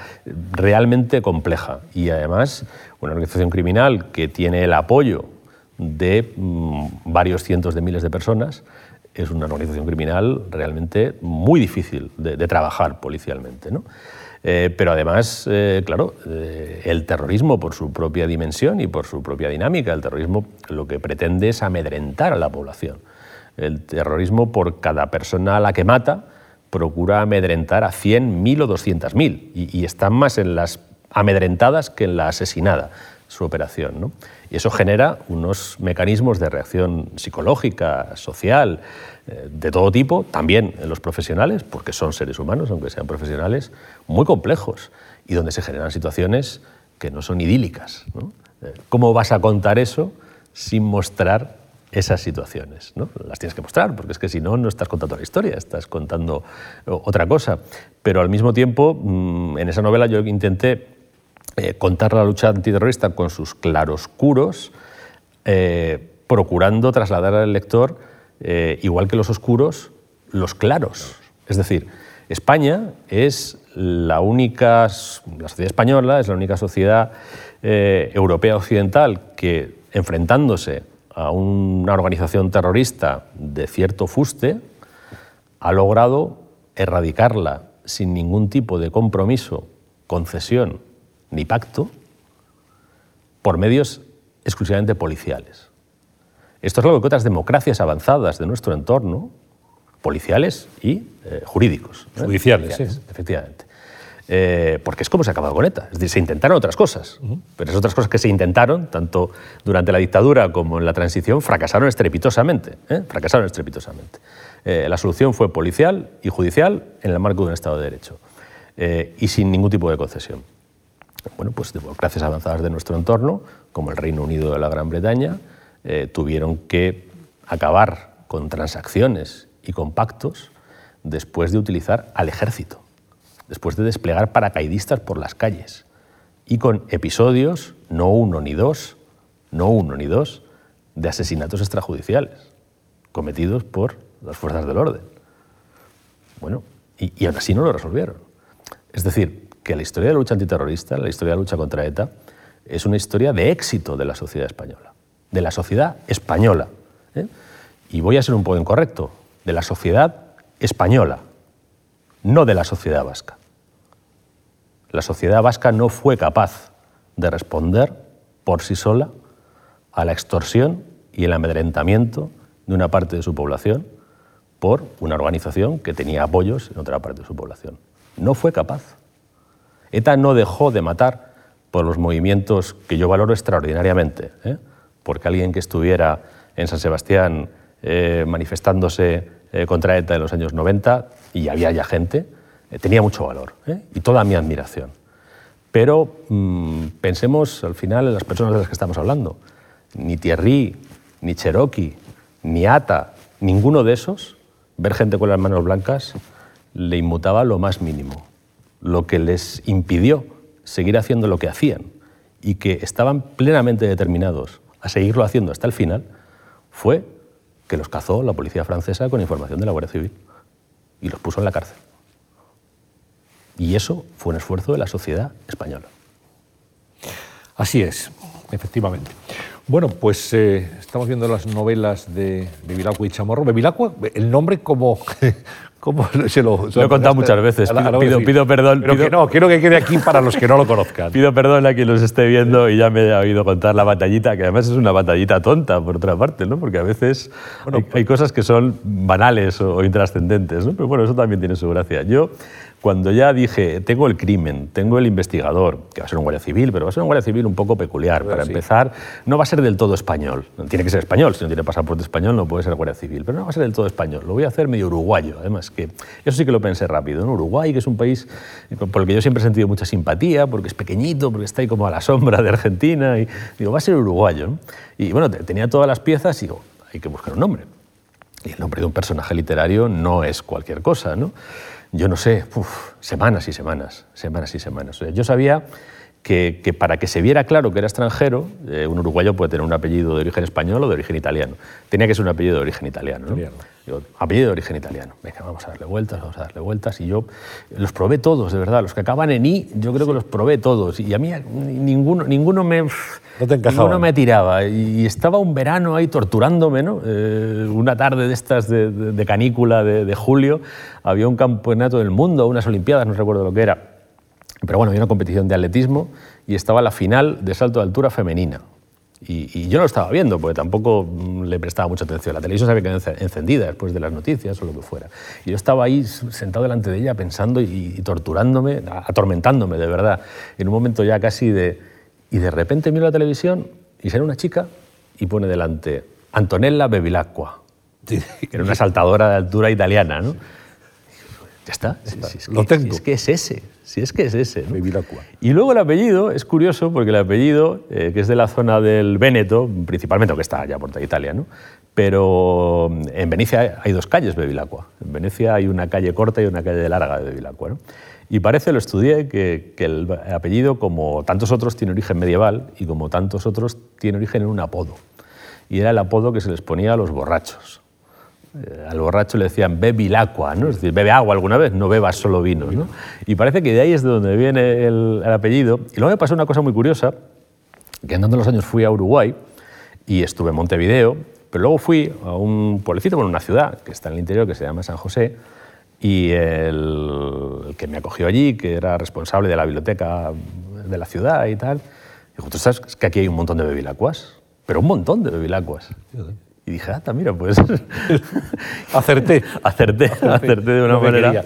realmente compleja. Y además una organización criminal que tiene el apoyo de mm, varios cientos de miles de personas, es una organización criminal realmente muy difícil de, de trabajar policialmente. ¿no? Eh, pero además, eh, claro, eh, el terrorismo por su propia dimensión y por su propia dinámica, el terrorismo lo que pretende es amedrentar a la población. El terrorismo por cada persona a la que mata procura amedrentar a 100.000 o 200.000 y, y están más en las amedrentadas que en la asesinada su operación. ¿no? Y eso genera unos mecanismos de reacción psicológica, social, de todo tipo, también en los profesionales, porque son seres humanos, aunque sean profesionales, muy complejos y donde se generan situaciones que no son idílicas. Eh, ¿Cómo vas a contar eso sin mostrar esas situaciones? ¿no? Las tienes que mostrar, porque es que si no, no estás contando la historia, estás contando otra cosa. Pero al mismo tiempo, mm, en esa novela yo intenté eh, contar la lucha antiterrorista con sus claroscuros, eh, procurando trasladar al lector, eh, igual que los oscuros, los claros. Es decir, España es la única, la sociedad española es la única sociedad europea occidental que, enfrentándose a una organización terrorista de cierto fuste, ha logrado erradicarla sin ningún tipo de compromiso, concesión ni pacto por medios exclusivamente policiales. Esto es algo que otras democracias avanzadas de nuestro entorno, policiales y eh, jurídicos. Judiciales, sí. Efectivamente. Eh, porque es como se ha acabado con ETA. Es decir, se intentaron otras cosas, pero esas otras cosas que se intentaron, tanto durante la dictadura como en la transición, fracasaron estrepitosamente. ¿eh? Fracasaron estrepitosamente. la solución fue policial y judicial en el marco de un Estado de Derecho y sin ningún tipo de concesión bueno, pues democracias avanzadas de nuestro entorno, como el Reino Unido de la Gran Bretaña, eh, tuvieron que acabar con transacciones y con pactos después de utilizar al ejército, después de desplegar paracaidistas por las calles y con episodios, no uno ni dos, no uno ni dos, de asesinatos extrajudiciales cometidos por las fuerzas del orden. Bueno, y, y aún así no lo resolvieron. Es decir, que la historia de la lucha antiterrorista, la historia de la lucha contra ETA, es una historia de éxito de la sociedad española, de la sociedad española. ¿eh? Y voy a ser un poco incorrecto, de la sociedad española, no de la sociedad vasca. La sociedad vasca no fue capaz de responder por sí sola a la extorsión y el amedrentamiento de una parte de su población por una organización que tenía apoyos en otra parte de su población. No fue capaz. ETA no dejó de matar por los movimientos que yo valoro extraordinariamente, ¿eh? Porque alguien que estuviera en San Sebastián eh, manifestándose eh, contra ETA en los años 90, y había ya gente, tenía mucho valor y toda mi admiración. Pero mm, pensemos al final en las personas de las que estamos hablando. Ni Thierry, ni Cherokee, ni Ata, ninguno de esos, ver gente con las manos blancas, le inmutaba lo más mínimo lo que les impidió seguir haciendo lo que hacían y que estaban plenamente determinados a seguirlo haciendo hasta el final, fue que los cazó la policía francesa con información de la Guardia Civil y los puso en la cárcel. Y eso fue un esfuerzo de la sociedad española. Así es, efectivamente. Bueno, pues eh, estamos viendo las novelas de, de y Chamorro. Bevilacqua, el nombre como, ¿Cómo se lo, lo he contado muchas veces. Pido, perdón. Pero que no, quiero que quede aquí para los que no lo conozcan. pido perdón a quien los esté viendo y ya me ha oído contar la batallita, que además es una batallita tonta, por otra parte, ¿no? porque a veces hay, pues cosas que son banales o, o intrascendentes. ¿no? Pero bueno, eso también tiene su gracia. Yo cuando ya dije, tengo el crimen, tengo el investigador, que va a ser un guardia civil, pero va a ser un guardia civil un poco peculiar. Para empezar, no va a ser del todo español. Tiene que ser español, si no tiene pasaporte español no puede ser guardia civil, pero no va a ser del todo español. Lo voy a hacer medio uruguayo, además, que eso sí que lo pensé rápido. ¿no? Uruguay, que es un país por el que yo siempre he sentido mucha simpatía, porque es pequeñito, porque está ahí como a la sombra de Argentina, y digo, va a ser uruguayo. Y bueno, tenía todas las piezas y digo, hay que buscar un nombre. Y el nombre de un personaje literario no es cualquier cosa, ¿no? Yo no sé, semanas y semanas, semanas y semanas. yo sabía que, para que se viera claro que era extranjero, eh, un uruguayo puede tener un apellido de origen español o de origen italiano. Tenía que ser un apellido de origen italiano. ¿no? apellido de origen italiano. Venga, vamos a darle vueltas, vamos a darle vueltas. Y yo los probé todos, de verdad. Los que acaban en I, yo creo que los probé todos. Y a mí ninguno, ninguno me... No te encajaba. Ninguno me tiraba. Y estaba un verano ahí torturándome, ¿no? Eh, una tarde de estas de, canícula de, de julio, había un campeonato del mundo, unas olimpiadas, no recuerdo lo que era pero bueno, había una competición de atletismo y estaba la final de salto de altura femenina. Y, yo no lo estaba viendo, porque tampoco mm, le prestaba mucha atención. La televisión se había quedado encendida después de las noticias o lo que fuera. Y yo estaba ahí sentado delante de ella pensando y, torturándome, atormentándome de verdad. En un momento ya casi de... Y de repente miro la televisión y sale una chica y pone delante Antonella Bevilacqua, que era una saltadora de altura italiana, ¿no? Ya está. lo tengo. es que es ese. Si es que es ese. Y luego el apellido es curioso porque el apellido, eh, que es de la zona del Véneto, principalmente, aunque está ya por toda Italia, ¿no? pero mm, en Venecia hay dos calles Bevilacqua. En Venecia hay una calle corta y una calle larga de Bevilacqua. ¿no? Y parece, lo estudié, que, que, el apellido, como tantos otros, tiene origen medieval y como tantos otros, tiene origen en un apodo. Y era el apodo que se les ponía a los borrachos. Eh, al borracho le decían bebe el agua, ¿no? es decir, bebe agua alguna vez, no bebas solo vino. ¿no? Y parece que de ahí es de donde viene el, apellido. Y luego me pasó una cosa muy curiosa, que andando los años fui a Uruguay y estuve en Montevideo, pero luego fui a un pueblecito, bueno, una ciudad que está en el interior que se llama San José, y el, que me acogió allí, que era responsable de la biblioteca de la ciudad y tal, dijo, tú sabes que aquí hay un montón de bebilacuas, pero un montón de bebilacuas. Y dije, ah, mira, pues acerté. acerté, acerté de una, manera,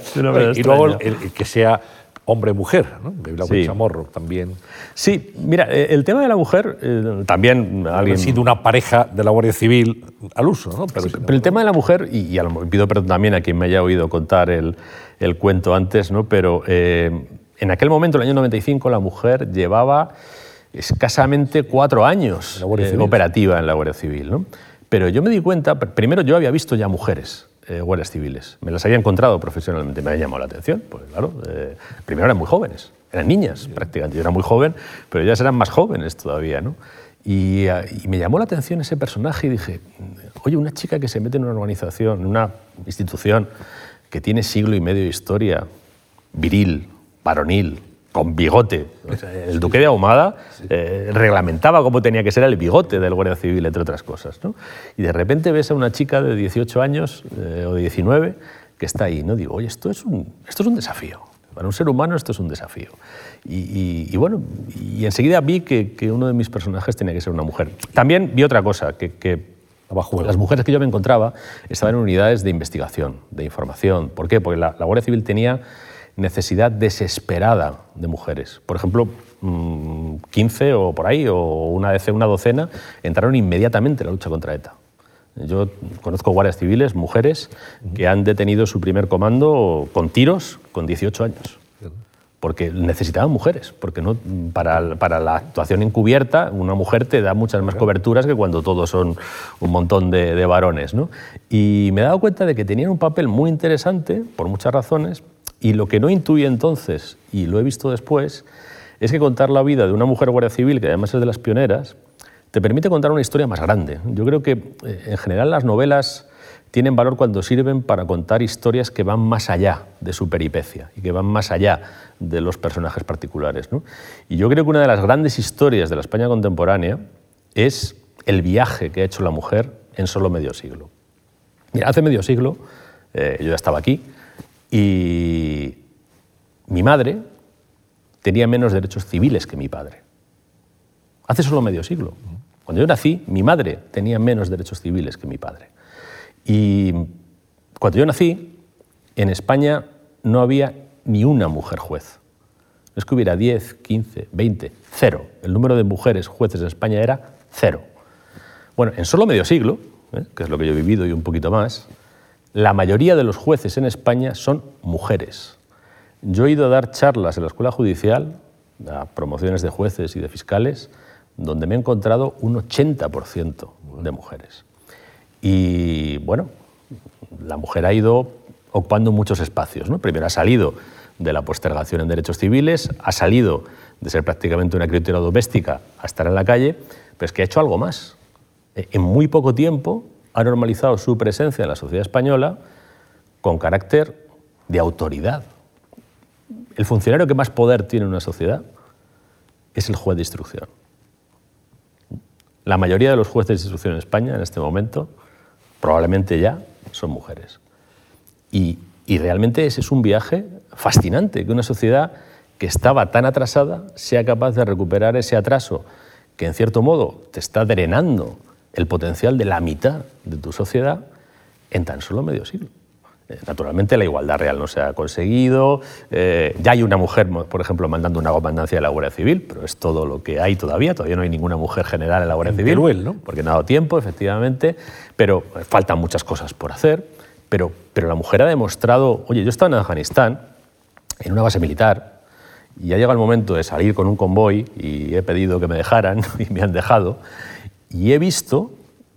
Y luego el, que sea hombre-mujer, ¿no? Sí. Chamorro también. Sí, mira, eh, el tema de la mujer, eh, también alguien... Ha sido una pareja de la Guardia Civil al uso, ¿no? Pero, el tema de la mujer, y, pido perdón también a quien me haya oído contar el, el cuento antes, ¿no? Pero eh, en aquel momento, el año 95, la mujer llevaba escasamente cuatro años operativa en la Guardia Civil, ¿no? Pero yo me di cuenta, primero yo había visto ya mujeres eh, guardias civiles, me las había encontrado profesionalmente, me había llamado la atención, porque claro, eh, primero eran muy jóvenes, eran niñas prácticamente, yo era muy joven, pero ellas eran más jóvenes todavía, ¿no? Y, eh, y, me llamó la atención ese personaje y dije, oye, una chica que se mete en una organización, en una institución que tiene siglo y medio de historia, viril, varonil, con bigote. el duque de Ahumada eh, reglamentaba cómo tenía que ser el bigote del guardia civil, entre otras cosas. Y de repente ves a una chica de 18 años eh, o de 19 que está ahí. ¿no? Digo, oye, esto es, un, esto es un desafío. Para un ser humano esto es un desafío. Y, bueno, y enseguida vi que, uno de mis personajes tenía que ser una mujer. También vi otra cosa, que, que las mujeres que yo me encontraba estaban en unidades de investigación, de información. ¿Por qué? Porque la, la Guardia Civil tenía necesidad desesperada de mujeres. Por ejemplo, 15 mm, o por ahí, o una vez una docena, entraron inmediatamente en la lucha contra ETA. Yo conozco guardias civiles, mujeres, que han detenido su primer comando con tiros con 18 años. Porque necesitaban mujeres, porque no, para, la actuación encubierta una mujer te da muchas más coberturas que cuando todos son un montón de, de varones. ¿no? Y me he dado cuenta de que tenían un papel muy interesante, por muchas razones, y lo que no intuye entonces, y lo he visto después, es que contar la vida de una mujer guardia civil, que además es de las pioneras, te permite contar una historia más grande. Yo creo que eh, en general las novelas tienen valor cuando sirven para contar historias que van más allá de su peripecia y que van más allá de los personajes particulares. Y yo creo que una de las grandes historias de la España contemporánea es el viaje que ha hecho la mujer en solo medio siglo. Hace medio siglo, eh, yo ya estaba aquí, y mi madre tenía menos derechos civiles que mi padre. Hace solo medio siglo. Cuando yo nací, mi madre tenía menos derechos civiles que mi padre. Y cuando yo nací, en España no había ni una mujer juez. No es que hubiera 10, 15, 20, cero. El número de mujeres jueces en España era cero. Bueno, en solo medio siglo, ¿eh? que es lo que yo he vivido y un poquito más, la mayoría de los jueces en España son mujeres. Yo he ido a dar charlas en la escuela judicial, a promociones de jueces y de fiscales, donde me he encontrado un 80% de mujeres. Y bueno, la mujer ha ido ocupando muchos espacios. ¿no? Primero ha salido de la postergación en derechos civiles, ha salido de ser prácticamente una criatura doméstica a estar en la calle, pero es que ha hecho algo más. En muy poco tiempo ha normalizado su presencia en la sociedad española con carácter de autoridad. El funcionario que más poder tiene en una sociedad es el juez de instrucción. La mayoría de los jueces de instrucción en España en este momento, probablemente ya, son mujeres. Y, y realmente ese es un viaje fascinante, que una sociedad que estaba tan atrasada sea capaz de recuperar ese atraso que en cierto modo te está drenando el potencial de la mitad de tu sociedad en tan solo medio siglo. Eh, naturalmente la igualdad real no se ha conseguido, eh, ya hay una mujer, por ejemplo, mandando una comandancia de la Guardia Civil, pero es todo lo que hay todavía, todavía no hay ninguna mujer general en la Guardia Civil, ¿no? porque no ha dado tiempo, efectivamente, pero faltan muchas cosas por hacer, pero, pero la mujer ha demostrado, oye, yo estaba en Afganistán, en una base militar, y ha llegado el momento de salir con un convoy y he pedido que me dejaran y me han dejado, y he visto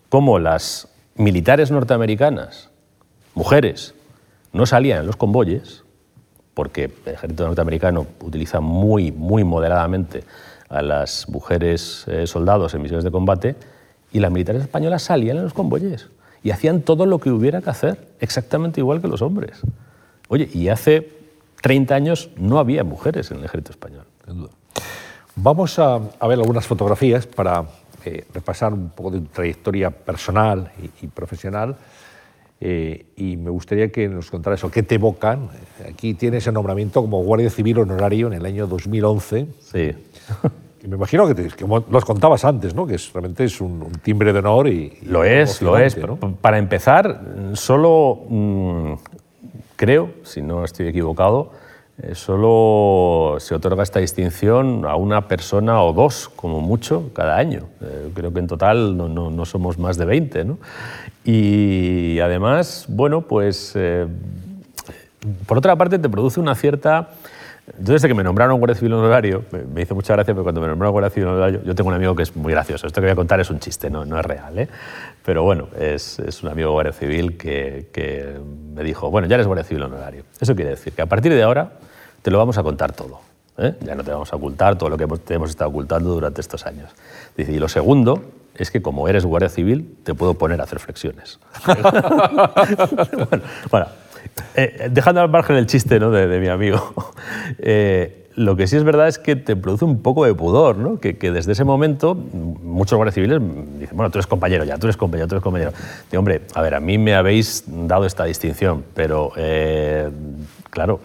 cómo las militares norteamericanas, mujeres, no salían en los convoyes, porque el ejército norteamericano utiliza muy, muy moderadamente a las mujeres eh, soldados en misiones de combate, y las militares españolas salían en los convoyes y hacían todo lo que hubiera que hacer, exactamente igual que los hombres. Oye, y hace 30 años no había mujeres en el ejército español. Vamos a, ver algunas fotografías para eh, repasar un poco de tu trayectoria personal y profesional. Eh, y me gustaría que nos contara eso. ¿Qué te evocan? Aquí tienes el nombramiento como Guardia Civil Honorario en el año 2011. Sí. Y me imagino que, te, los contabas antes, ¿no? que es, realmente es un, timbre de honor y... lo es, lo es. Para empezar, solo mm, creo, si no estoy equivocado, solo se otorga esta distinción a una persona o dos, como mucho, cada año. Eh, creo que en total no, no, no somos más de 20. ¿no? Y además, bueno, pues eh, por otra parte te produce una cierta... Yo desde que me nombraron Guardia Civil Honorario, me hizo mucha gracia, pero cuando me nombraron Guardia Civil Honorario, yo tengo un amigo que es muy gracioso. Esto que voy a contar es un chiste, no, no es real, ¿eh? Pero bueno, es, es un amigo Guardia Civil que, que me dijo, bueno, ya eres Guardia Civil Honorario. Eso quiere decir que a partir de ahora te lo vamos a contar todo. ¿eh? Ya no te vamos a ocultar todo lo que hemos estado ocultando durante estos años. Y lo segundo es que como eres guardia civil, te puedo poner a hacer flexiones. eh, dejando al margen el chiste ¿no? de, mi amigo, eh, lo que sí es verdad es que te produce un poco de pudor, ¿no? que, desde ese momento muchos guardias civiles dicen, bueno, tú eres compañero ya, tú eres compañero, tú eres compañero. Digo, hombre, a ver, a mí me habéis dado esta distinción, pero claro,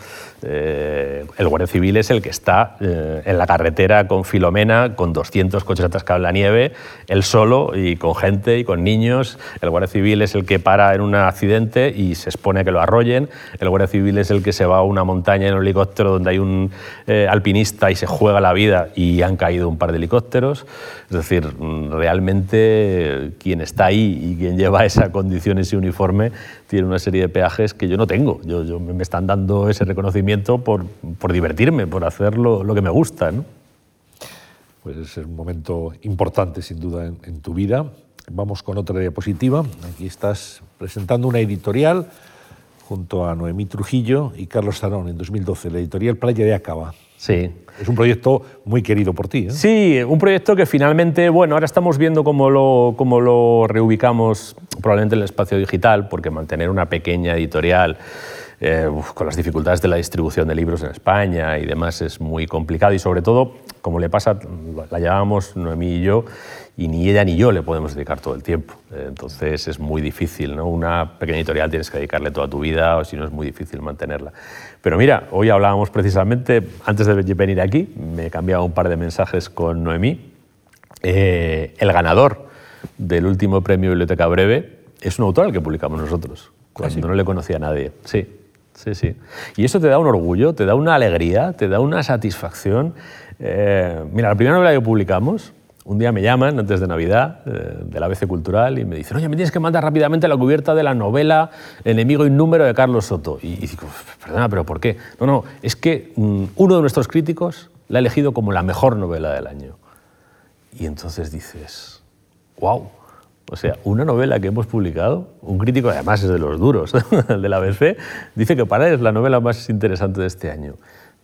eh, el guardia civil es el que está eh, en la carretera con Filomena, con 200 coches atascados en la nieve, él solo y con gente y con niños. El guardia civil es el que para en un accidente y se expone a que lo arrollen. El guardia civil es el que se va a una montaña en un helicóptero donde hay un eh, alpinista y se juega la vida y han caído un par de helicópteros. Es decir, realmente quien está ahí y quien lleva esa condición, ese uniforme, tiene una serie de peajes que yo no tengo. Yo, yo me están dando ese reconocimiento por, por divertirme, por hacer lo, lo, que me gusta. ¿no? Pues es un momento importante, sin duda, en, tu vida. Vamos con otra diapositiva. Aquí estás presentando una editorial junto a Noemí Trujillo y Carlos Zarón en 2012, la editorial Playa de Acaba. Sí. Es un proyecto muy querido por ti. ¿eh? Sí, un proyecto que finalmente, bueno, ahora estamos viendo cómo lo, cómo lo reubicamos probablemente en el espacio digital, porque mantener una pequeña editorial eh, con las dificultades de la distribución de libros en España y demás es muy complicado y sobre todo, como le pasa, la llevábamos Noemí y yo, y ni ella ni yo le podemos dedicar todo el tiempo. Eh, entonces es muy difícil, ¿no? Una pequeña editorial tienes que dedicarle toda tu vida o si no es muy difícil mantenerla. Pero mira, hoy hablábamos precisamente, antes de venir aquí, me he cambiado un par de mensajes con Noemí. Eh, el ganador del último premio Biblioteca Breve es un autor al que publicamos nosotros, cuando ¿Ah, no le conocía a nadie. Sí, Sí, sí. Y eso te da un orgullo, te da una alegría, te da una satisfacción. Eh, mira, la primera novela que publicamos, un día me llaman antes de Navidad eh, de la ABC Cultural y me dicen, oye, me tienes que mandar rápidamente la cubierta de la novela Enemigo Innúmero de Carlos Soto. Y, digo, perdona, pero ¿por qué? No, no, es que mm, uno de nuestros críticos la ha elegido como la mejor novela del año. Y entonces dices, wow o sea, una novela que hemos publicado, un crítico, además es de los duros, de la ABC, dice que para él es la novela más interesante de este año.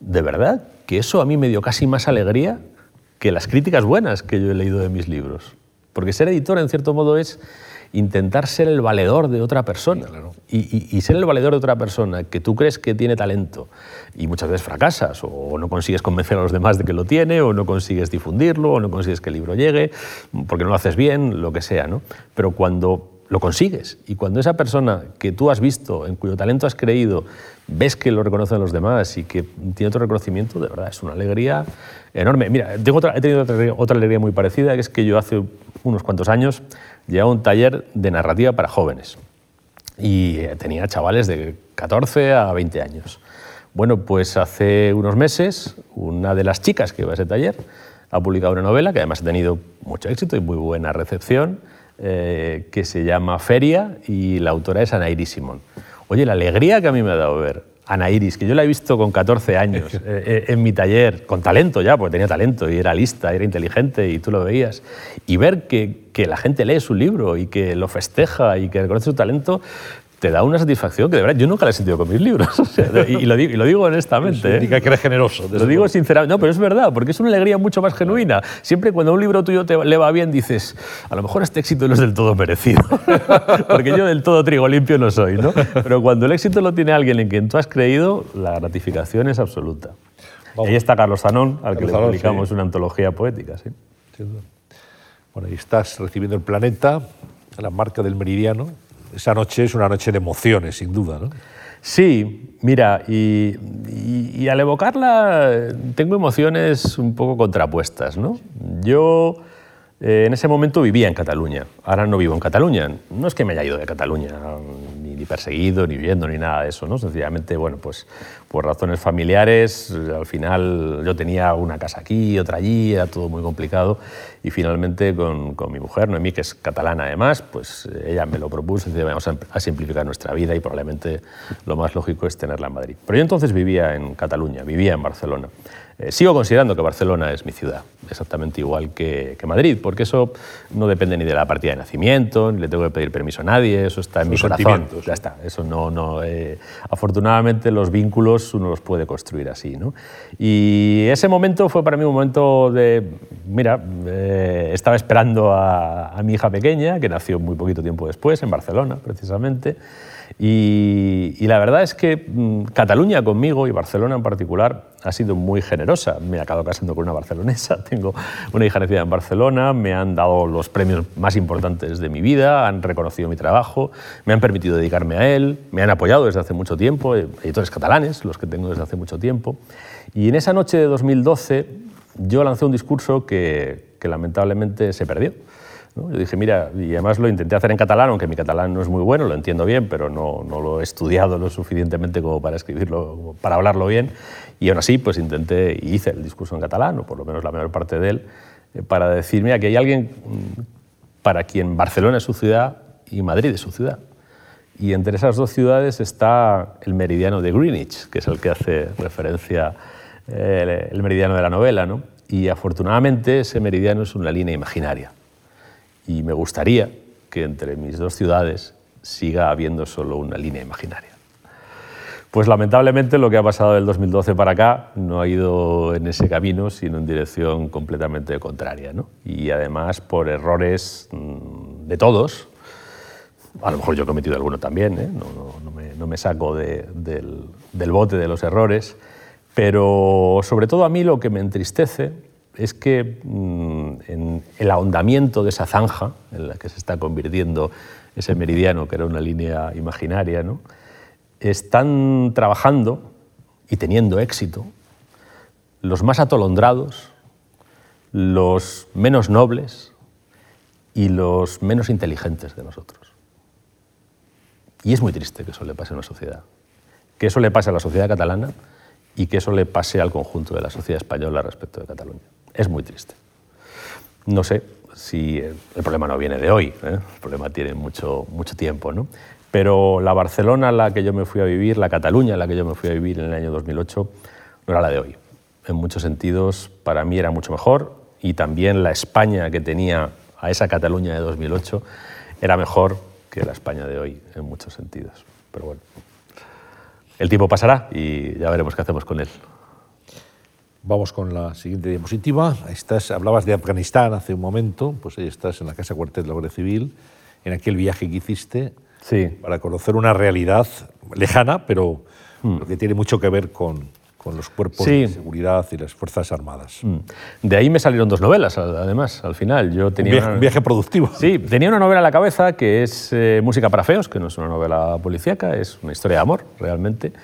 De verdad que eso a mí me dio casi más alegría que las críticas buenas que yo he leído de mis libros. Porque ser editor, en cierto modo, es intentar ser el valedor de otra persona. Y, ser el valedor de otra persona que tú crees que tiene talento y muchas veces fracasas o no consigues convencer a los demás de que lo tiene o no consigues difundirlo o no consigues que el libro llegue porque no lo haces bien, lo que sea. ¿no? Pero cuando lo consigues. Y cuando esa persona que tú has visto, en cuyo talento has creído, ves que lo reconocen los demás y que tiene otro reconocimiento, de verdad, es una alegría enorme. Mira, tengo otra, he tenido otra, alegría muy parecida, que es que yo hace unos cuantos años llevaba un taller de narrativa para jóvenes y eh, tenía chavales de 14 a 20 años. Bueno, pues hace unos meses una de las chicas que iba a ese taller ha publicado una novela que además ha tenido mucho éxito y muy buena recepción, eh, que se llama Feria y la autora es Ana Iris Simón. Oye, la alegría que a mí me ha dado ver Ana Iris, que yo la he visto con 14 años eh, eh, en mi taller, con talento ya, porque tenía talento y era lista, era inteligente y tú lo veías, y ver que, que la gente lee su libro y que lo festeja y que reconoce su talento, te da una satisfacción que de verdad yo nunca la he sentido con mis libros. y, lo digo, y, lo digo, honestamente. Indica que eres generoso. Lo digo sinceramente. No, pero es verdad, porque es una alegría mucho más genuina. Siempre cuando un libro tuyo te le va bien dices, a lo mejor este éxito no es del todo merecido. porque yo del todo trigo limpio no soy, ¿no? Pero cuando el éxito lo tiene alguien en quien tú has creído, la gratificación es absoluta. ahí está Carlos Zanón, al que le publicamos una antología poética. ¿sí? Bueno, ahí estás recibiendo el planeta, la marca del meridiano esa noche es una noche de emociones, sin duda, ¿no? Sí, mira, y, al evocarla tengo emociones un poco contrapuestas, ¿no? Yo eh, en ese momento vivía en Cataluña, ahora no vivo en Cataluña. No es que me haya ido de Cataluña, ni perseguido, ni viviendo, ni nada de eso, ¿no? Sencillamente, bueno, pues por razones familiares, al final yo tenía una casa aquí, otra allí, era todo muy complicado y finalmente con, con mi mujer, Noemí, que es catalana además, pues ella me lo propuso y vamos a simplificar nuestra vida y probablemente lo más lógico es tenerla en Madrid. Pero yo entonces vivía en Cataluña, vivía en Barcelona. Eh, sigo considerando que Barcelona es mi ciudad, exactamente igual que, Madrid, porque eso no depende ni de la partida de nacimiento, ni le tengo que pedir permiso a nadie, eso está en mi corazón. Ya está, eso no, no eh, afortunadamente los vínculos uno los puede construir así. ¿no? Y ese momento fue para mí un momento de, mira, eh, estaba esperando a, a mi hija pequeña, que nació muy poquito tiempo después, en Barcelona precisamente, y, la verdad es que mm, Cataluña conmigo y Barcelona en particular ha sido muy generosa. Me he acabado casando con una barcelonesa, tengo una hija nacida en Barcelona, me han dado los premios más importantes de mi vida, han reconocido mi trabajo, me han permitido dedicarme a él, me han apoyado desde hace mucho tiempo, eh, editores catalanes, los que tengo desde hace mucho tiempo. Y en esa noche de 2012 yo lancé un discurso que, que lamentablemente se perdió yo dije, mira, y además lo intenté hacer en catalán, aunque mi catalán no es muy bueno, lo entiendo bien, pero no, no lo he estudiado lo suficientemente como para escribirlo, para hablarlo bien. Y aún así, pues intenté y hice el discurso en catalán, o por lo menos la mayor parte de él, eh, para decir, mira, que hay alguien mm, para quien Barcelona es su ciudad y Madrid es su ciudad. Y entre esas dos ciudades está el meridiano de Greenwich, que es el que hace referencia eh, el meridiano de la novela. ¿no? Y afortunadamente ese meridiano es una línea imaginaria y me gustaría que entre mis dos ciudades siga habiendo solo una línea imaginaria. Pues lamentablemente lo que ha pasado del 2012 para acá no ha ido en ese camino, sino en dirección completamente contraria. ¿no? Y además por errores mm, de todos, a lo mejor yo he cometido alguno también, ¿eh? no, me, saco del, del bote de los errores, pero sobre todo a mí lo que me entristece es que mm, en el ahondamiento de esa zanja en la que se está convirtiendo ese meridiano, que era una línea imaginaria, están trabajando y teniendo éxito los más atolondrados, los menos nobles y los menos inteligentes de nosotros. Y es muy triste que eso le pase a una sociedad, que eso le pase a la sociedad catalana y que eso le pase al conjunto de la sociedad española respecto de Cataluña es muy triste. No sé si el problema no viene de hoy, ¿eh? el problema tiene mucho, mucho tiempo, ¿no? pero la Barcelona en la que yo me fui a vivir, la Cataluña en la que yo me fui a vivir en el año 2008, no era la de hoy. En muchos sentidos, para mí era mucho mejor y también la España que tenía a esa Cataluña de 2008 era mejor que la España de hoy en muchos sentidos. Pero bueno, el tiempo pasará y ya veremos qué hacemos con él. Vamos con la siguiente diapositiva. Estás, hablabas de Afganistán hace un momento, pues ahí estás en la Casa Cuartel de la Guardia Civil, en aquel viaje que hiciste sí. para conocer una realidad lejana, pero hmm. que tiene mucho que ver con, con los cuerpos de seguridad y las Fuerzas Armadas. Mm. De ahí me salieron dos novelas, además, al final. Yo tenía un, viaje, productivo. Sí, tenía una novela en la cabeza que es eh, Música para Feos, que no es una novela policíaca, es una historia de amor, realmente,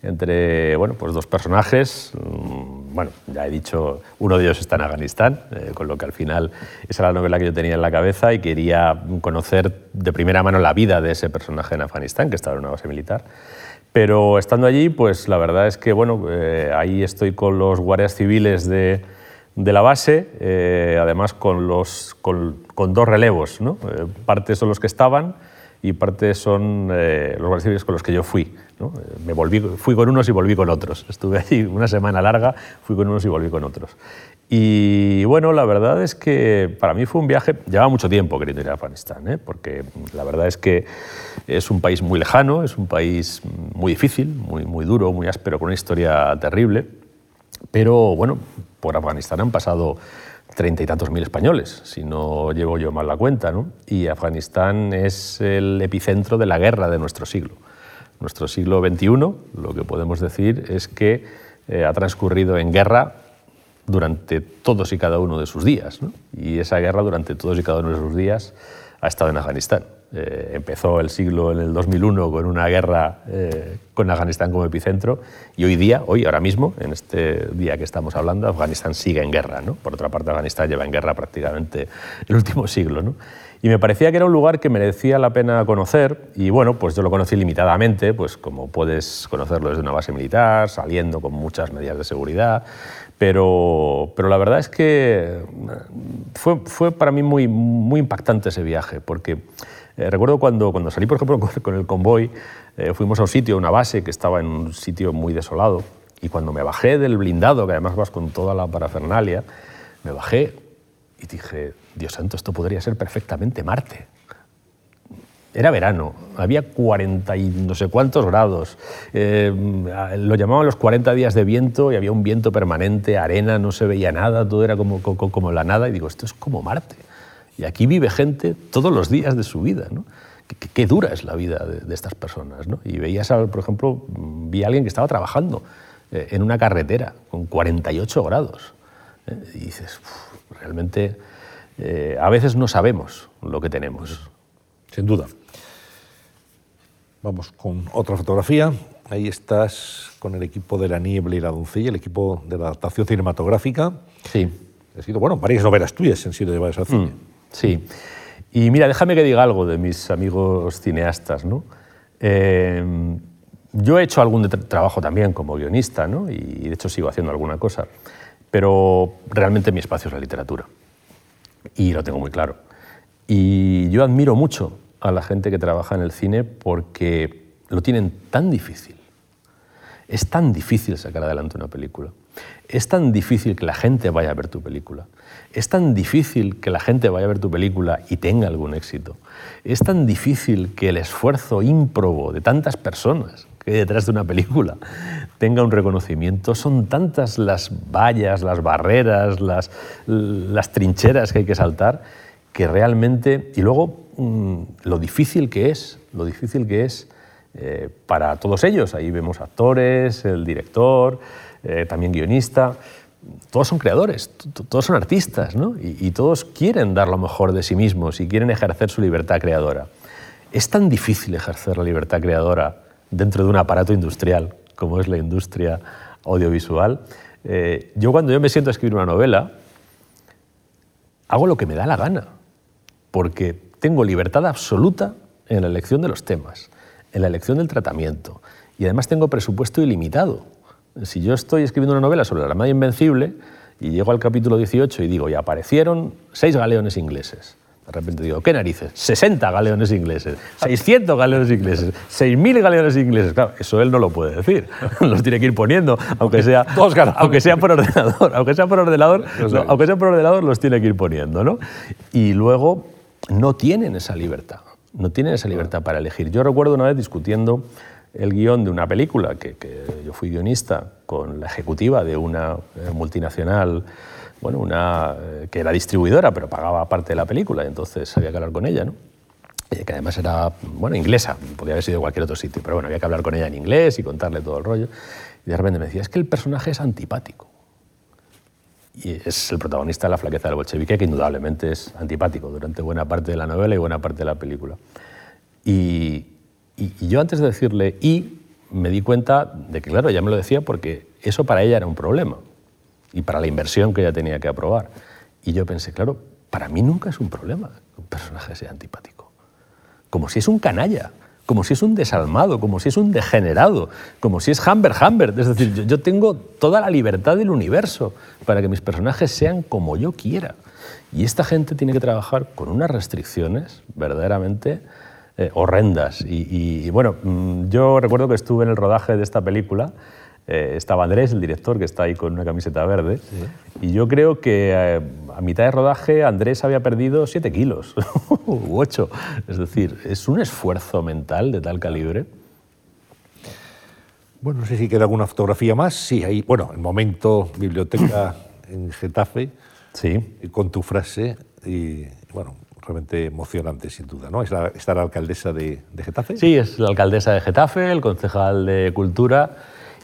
entre bueno, pues dos personajes. Mm, bueno, ya he dicho, uno de ellos está en Afganistán, eh, con lo que al final esa era la novela que yo tenía en la cabeza y quería conocer de primera mano la vida de ese personaje en Afganistán, que estaba en una base militar. Pero estando allí, pues la verdad es que bueno, eh, ahí estoy con los guardias civiles de, la base, eh, además con, dos relevos. ¿no? Parte son los que estaban y parte son los guardias civiles con los que yo fui. ¿No? Me volví, fui con unos y volví con otros. Estuve allí una semana larga, fui con unos y volví con otros. Y bueno, la verdad es que para mí fue un viaje, llevaba mucho tiempo queriendo ir a Afganistán, ¿eh? porque la verdad es que es un país muy lejano, es un país muy difícil, muy, muy duro, muy áspero, con una historia terrible, pero bueno, por Afganistán han pasado treinta y tantos mil españoles, si no llevo yo mal la cuenta, ¿no? y Afganistán es el epicentro de la guerra de nuestro siglo. Nuestro siglo XXI, lo que podemos decir es que eh, ha transcurrido en guerra durante todos y cada uno de sus días. Y esa guerra durante todos y cada uno de sus días ha estado en Afganistán. Eh, empezó el siglo en el 2001 con una guerra eh, con Afganistán como epicentro y hoy día, hoy, ahora mismo, en este día que estamos hablando, Afganistán sigue en guerra. ¿no? Por otra parte, Afganistán lleva en guerra prácticamente el último siglo. ¿no? Y me parecía que era un lugar que merecía la pena conocer y bueno, pues yo lo conocí limitadamente, pues como puedes conocerlo desde una base militar, saliendo con muchas medidas de seguridad, pero, pero la verdad es que fue, fue para mí muy, muy impactante ese viaje, porque eh, recuerdo cuando, cuando salí, por ejemplo, con, el convoy, eh, fuimos a un sitio, una base que estaba en un sitio muy desolado, y cuando me bajé del blindado, que además vas con toda la parafernalia, me bajé y dije, Dios santo, esto podría ser perfectamente Marte. Era verano, había 40 y no sé cuántos grados. Eh, lo llamaban los 40 días de viento y había un viento permanente, arena, no se veía nada, todo era como, como, la nada. Y digo, esto es como Marte. Y aquí vive gente todos los días de su vida. ¿no? Qué, dura es la vida de, estas personas. ¿no? Y veías, por ejemplo, vi a alguien que estaba trabajando eh, en una carretera con 48 grados. ¿eh? Y dices, realmente a veces no sabemos lo que tenemos. Sin duda. Vamos con otra fotografía. Ahí estás con el equipo de La Niebla y la Doncella, el equipo de la adaptación cinematográfica. Sí. Ha sido, bueno, varias novelas tuyas han sido llevadas al cine. Mm, sí. Y mira, déjame que diga algo de mis amigos cineastas, ¿no? Eh, yo he hecho algún trabajo también como guionista, ¿no? Y de hecho sigo haciendo alguna cosa. Pero realmente mi espacio es la literatura. Y lo tengo muy claro. Y yo admiro mucho a la gente que trabaja en el cine porque lo tienen tan difícil. Es tan difícil sacar adelante una película. Es tan difícil que la gente vaya a ver tu película. Es tan difícil que la gente vaya a ver tu película y tenga algún éxito. Es tan difícil que el esfuerzo ímprobo de tantas personas que hay detrás de una película tenga un reconocimiento. Son tantas las vallas, las barreras, las, las trincheras que hay que saltar que realmente... Y luego Mm, lo difícil que es, lo difícil que es eh, para todos ellos. Ahí vemos actores, el director, eh, también guionista. Todos son creadores, todos son artistas, ¿no? y, todos quieren dar lo mejor de sí mismos y quieren ejercer su libertad creadora. Es tan difícil ejercer la libertad creadora dentro de un aparato industrial como es la industria audiovisual. Eh, yo cuando yo me siento a escribir una novela, hago lo que me da la gana, porque tengo libertad absoluta en la elección de los temas, en la elección del tratamiento y además tengo presupuesto ilimitado. Si yo estoy escribiendo una novela sobre la Armada Invencible y llego al capítulo 18 y digo, y aparecieron seis galeones ingleses. De repente digo, ¿qué narices? 60 galeones ingleses, 600 galeones ingleses, 6.000 galeones ingleses. Claro, eso él no lo puede decir. Los tiene que ir poniendo, aunque sea, aunque sea por ordenador. Aunque sea por ordenador, aunque sea por ordenador, los tiene que ir poniendo. ¿no? Y luego no tienen esa libertad, no tienen esa libertad para elegir. Yo recuerdo una vez discutiendo el guion de una película, que, yo fui guionista con la ejecutiva de una eh, multinacional, bueno, una, eh, que era distribuidora, pero pagaba parte de la película, entonces había que hablar con ella, ¿no? que además era, bueno, inglesa, podía haber sido de cualquier otro sitio, pero bueno, había que hablar con ella en inglés y contarle todo el rollo. Y de repente me decía, es que el personaje es antipático. Y es el protagonista de La flaqueza del bolchevique, que indudablemente es antipático durante buena parte de la novela y buena parte de la película. Y, y yo antes de decirle y, me di cuenta de que, claro, ella me lo decía porque eso para ella era un problema y para la inversión que ella tenía que aprobar. Y yo pensé, claro, para mí nunca es un problema que un personaje sea antipático. Como si es un canalla, como si es un desalmado, como si es un degenerado, como si es Humber Humber. Es decir, yo, tengo toda la libertad del universo para que mis personajes sean como yo quiera. Y esta gente tiene que trabajar con unas restricciones verdaderamente eh, horrendas. Y, bueno, mm, yo recuerdo que estuve en el rodaje de esta película. Eh, estaba Andrés, el director, que está ahí con una camiseta verde. Y yo creo que eh, a mitad de rodaje Andrés había perdido 7 kilos u 8. Es decir, es un esfuerzo mental de tal calibre. Bueno, no sé si queda alguna fotografía más. Sí, ahí, bueno, el momento biblioteca en Getafe. Sí. Con tu frase. Y bueno, realmente emocionante, sin duda. ¿no? ¿Es la, la alcaldesa de, Getafe? Sí, es la alcaldesa de Getafe, el concejal de Cultura.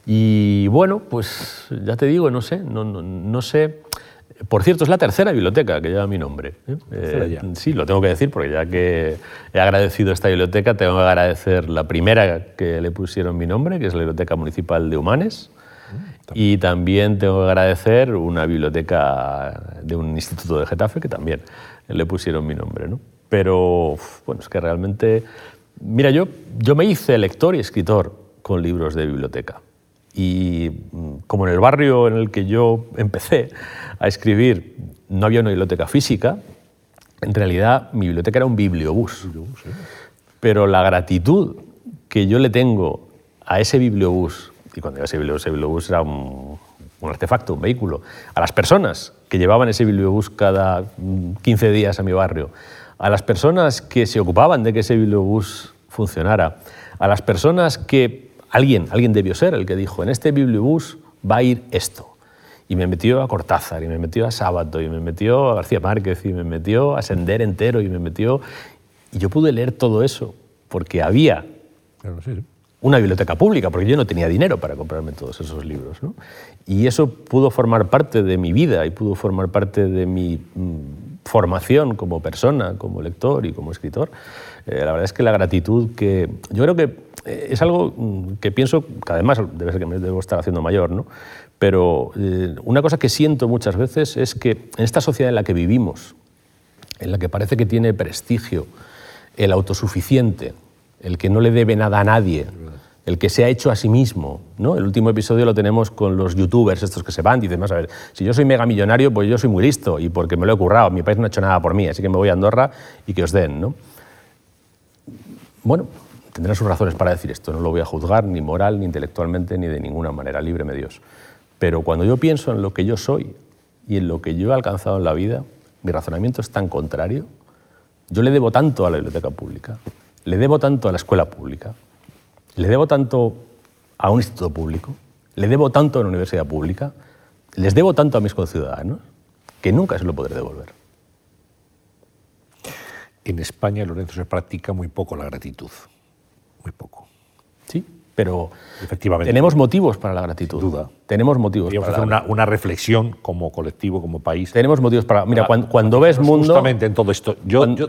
Y bueno, pues ya te digo, no sé, no, no, sé. Por cierto, es la tercera biblioteca que lleva mi nombre. ¿eh? Eh, sí, lo tengo que decir porque ya que he agradecido esta biblioteca, tengo que agradecer la primera que le pusieron mi nombre, que es la Biblioteca Municipal de Humanes. Mm, y también tengo que agradecer una biblioteca de un instituto de Getafe que también le pusieron mi nombre. ¿no? Pero, bueno, es que realmente... Mira, yo, yo me hice lector y escritor con libros de biblioteca. Y mm, como en el barrio en el que yo empecé a escribir no había una biblioteca física, en realidad mi biblioteca era un bibliobús. Pero la gratitud que yo le tengo a ese bibliobús, y cuando era ese bibliobús, ese bibliobús era un, un artefacto, un vehículo, a las personas que llevaban ese bibliobús cada 15 días a mi barrio, a las personas que se ocupaban de que ese bibliobús funcionara, a las personas que alguien, alguien debió ser el que dijo, en este bibliobús va a ir esto. Y me metió a Cortázar, y me metió a Sábato, y me metió a García Márquez, y me metió a Sender entero, y me metió... Y yo pude leer todo eso porque había una biblioteca pública, porque yo no tenía dinero para comprarme todos esos libros. Y eso pudo formar parte de mi vida y pudo formar parte de mi mm, formación como persona, como lector y como escritor. Eh, la verdad es que la gratitud que... Yo creo que eh, es algo mm, que pienso, que además debe ser que me debo estar haciendo mayor, ¿no? pero eh, una cosa que siento muchas veces es que en esta sociedad en la que vivimos, en la que parece que tiene prestigio el autosuficiente, el que no le debe nada a nadie, el que se ha hecho a sí mismo. ¿no? El último episodio lo tenemos con los youtubers, estos que se van, y dicen, a ver, si yo soy mega millonario, pues yo soy muy listo, y porque me lo he currado, mi país no ha hecho nada por mí, así que me voy a Andorra y que os den. ¿no? Bueno, tendrán sus razones para decir esto, no lo voy a juzgar ni moral, ni intelectualmente, ni de ninguna manera, líbreme Dios. Pero cuando yo pienso en lo que yo soy y en lo que yo he alcanzado en la vida, mi razonamiento es tan contrario. Yo le debo tanto a la biblioteca pública, le debo tanto a la escuela pública, le debo tanto a un instituto público, le debo tanto a una universidad pública, les debo tanto a mis conciudadanos, que nunca se lo podré devolver. En España, Lorenzo, se practica muy poco la gratitud. Muy poco. Sí, pero Efectivamente. tenemos motivos para la gratitud. Sin duda. Tenemos motivos para hacer una, una, reflexión como colectivo, como país. Tenemos motivos para... Mira, cuando, ves mundo... Justamente en todo esto. Yo, yo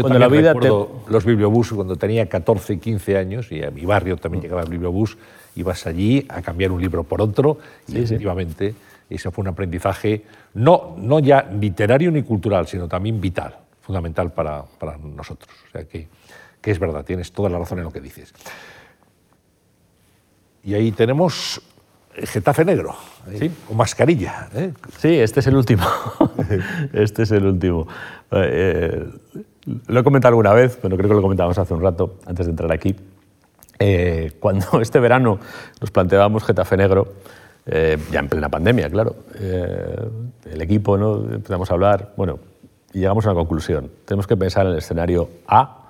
cuando la vida recuerdo los bibliobús cuando tenía 14, 15 años y a mi barrio también llegaba el bibliobús, ibas allí a cambiar un libro por otro y efectivamente ese fue un aprendizaje no, no ya literario ni cultural, sino también vital, fundamental para, para nosotros. O sea que, que es verdad, tienes toda la razón en lo que dices. Y ahí tenemos Getafe negro, ¿sí? con mascarilla. ¿eh? Sí, este es el último. este es el último. Eh, lo he comentado alguna vez, pero creo que lo comentamos hace un rato, antes de entrar aquí. Eh, cuando este verano nos planteábamos Getafe Negro, eh, ya en plena pandemia, claro, eh, el equipo, ¿no? empezamos a hablar, bueno, y llegamos a una conclusión. Tenemos que pensar en el escenario A,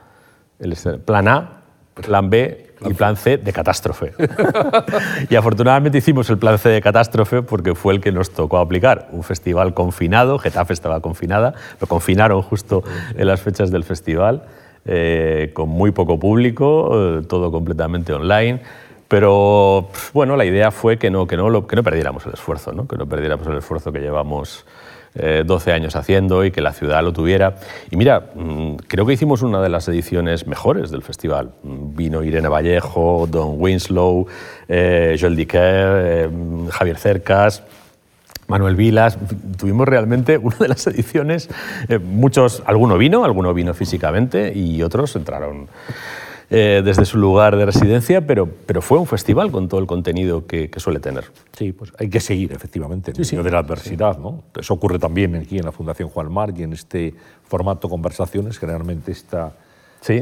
el plan A, plan B y plan C de catástrofe. y afortunadamente hicimos el plan C de catástrofe porque fue el que nos tocó aplicar. Un festival confinado, Getafe estaba confinada, lo confinaron justo en las fechas del festival, eh, con muy poco público, eh, todo completamente online. Pero bueno, la idea fue que no, que no, que no perdiéramos el esfuerzo, ¿no? que no perdiéramos el esfuerzo que llevamos 12 eh, años haciendo y que la ciudad lo tuviera. Y mira, mm, creo que hicimos una de las ediciones mejores del festival. Mm, vino Irene Vallejo, Don Winslow, eh, Joel Dicker, eh, Javier Cercas. Manuel Vilas, tuvimos realmente una de las ediciones, muchos, alguno vino, alguno vino físicamente y otros entraron eh, desde su lugar de residencia, pero, pero fue un festival con todo el contenido que, suele tener. Sí, pues hay que seguir, efectivamente, en sí, de la adversidad. ¿no? Eso ocurre también aquí en la Fundación Juan Mar y en este formato conversaciones, generalmente esta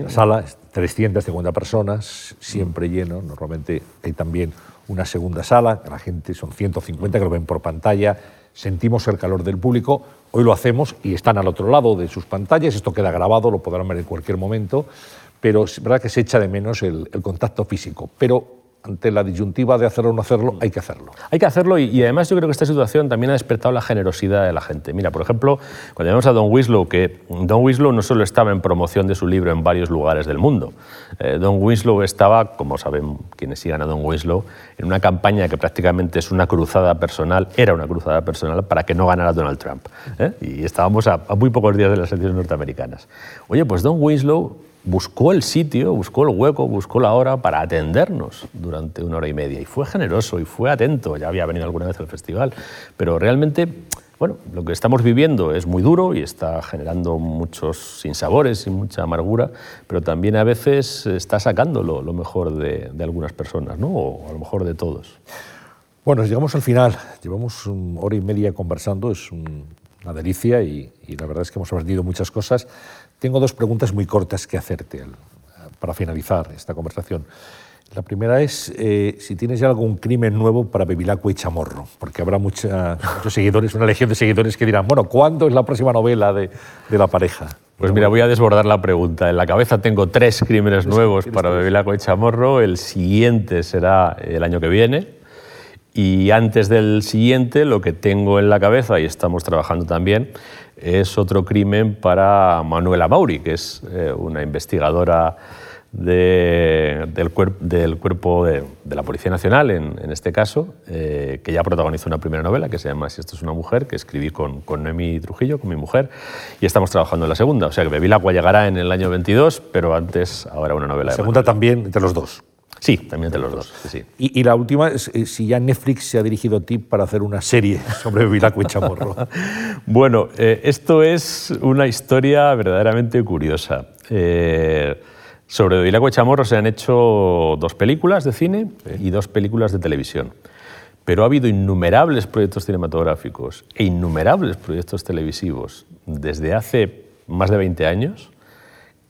sala, 350 personas, siempre lleno. Normalmente hay también una segunda sala, la gente son 150 que lo ven por pantalla, sentimos el calor del público. Hoy lo hacemos y están al otro lado de sus pantallas, esto queda grabado, lo podrán ver en cualquier momento pero es verdad que se echa de menos el, contacto físico. Pero ante la disyuntiva de hacerlo o no hacerlo, hay que hacerlo. Hay que hacerlo y, además yo creo que esta situación también ha despertado la generosidad de la gente. Mira, por ejemplo, cuando vemos a Don Winslow, que Don Winslow no solo estaba en promoción de su libro en varios lugares del mundo, eh, Don Winslow estaba, como saben quienes sigan a Don Winslow, en una campaña que prácticamente es una cruzada personal, era una cruzada personal para que no ganara Donald Trump. ¿eh? Y estábamos a, a muy pocos días de las elecciones norteamericanas. Oye, pues Don Winslow buscó el sitio, buscó el hueco, buscó la hora para atendernos durante una hora y media. Y fue generoso y fue atento. Ya había venido alguna vez al festival, pero realmente, bueno, lo que estamos viviendo es muy duro y está generando muchos sinsabores y mucha amargura, pero también a veces está sacando lo, mejor de, algunas personas, ¿no? o a lo mejor de todos. Bueno, llegamos al final. Llevamos una hora y media conversando, es una delicia y, y la verdad es que hemos aprendido muchas cosas. Tengo dos preguntas muy cortas que hacerte para finalizar esta conversación. La primera es eh, si tienes ya algún crimen nuevo para Bevilacqua y Chamorro, porque habrá mucha, muchos seguidores, una legión de seguidores que dirán, bueno, ¿cuándo es la próxima novela de, de la pareja? Pues mira, voy a desbordar la pregunta. En la cabeza tengo tres crímenes nuevos para Bevilacqua y Chamorro. El siguiente será el año que viene. Y antes del siguiente, lo que tengo en la cabeza, y estamos trabajando también, es otro crimen para Manuela Mauri, que es eh, una investigadora del, del, cuerpo de, la Policía Nacional, en, este caso, eh, que ya protagonizó una primera novela que se llama Si esto es una mujer, que escribí con, con Noemi Trujillo, con mi mujer, y estamos trabajando en la segunda. O sea que Bevilacqua llegará en el año 22, pero antes ahora una novela. La segunda también entre los dos. Sí, también entre los dos. Sí, Y, la última es eh, si ya Netflix se ha dirigido a ti para hacer una serie sobre Vilaco y Chamorro. bueno, eh, esto es una historia verdaderamente curiosa. Eh, sobre Vilaco y Chamorro se han hecho dos películas de cine y dos películas de televisión. Pero ha habido innumerables proyectos cinematográficos e innumerables proyectos televisivos desde hace más de 20 años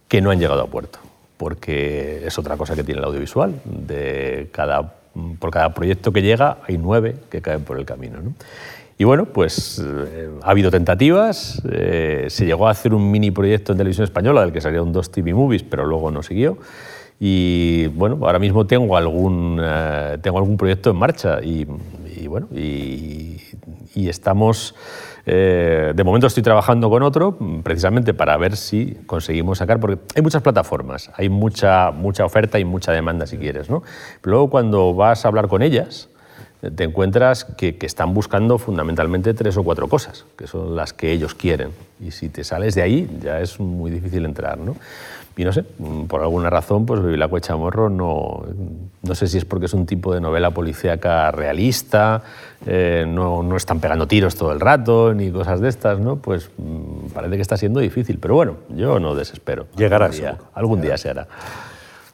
que no han llegado a puerto porque es otra cosa que tiene el audiovisual. De cada, por cada proyecto que llega hay nueve que caen por el camino. Y bueno, pues eh, ha habido tentativas, eh, se llegó a hacer un mini proyecto en televisión española del que salieron dos TV movies, pero luego no siguió. Y bueno, ahora mismo tengo algún, eh, tengo algún proyecto en marcha y, bueno, y, y estamos eh, de momento estoy trabajando con otro precisamente para ver si conseguimos sacar, porque hay muchas plataformas, hay mucha, mucha oferta y mucha demanda si quieres. ¿no? Pero luego cuando vas a hablar con ellas, eh, te encuentras que, que, están buscando fundamentalmente tres o cuatro cosas, que son las que ellos quieren. Y si te sales de ahí, ya es muy difícil entrar. ¿no? Y no sé, por alguna razón, pues la Chamorro no, no sé si es porque es un tipo de novela policíaca realista, eh, no, no, están pegando tiros todo el rato ni cosas de estas, ¿no? Pues mm, parece que está siendo difícil, pero bueno, yo no desespero. Llegará algún día, algún día se hará.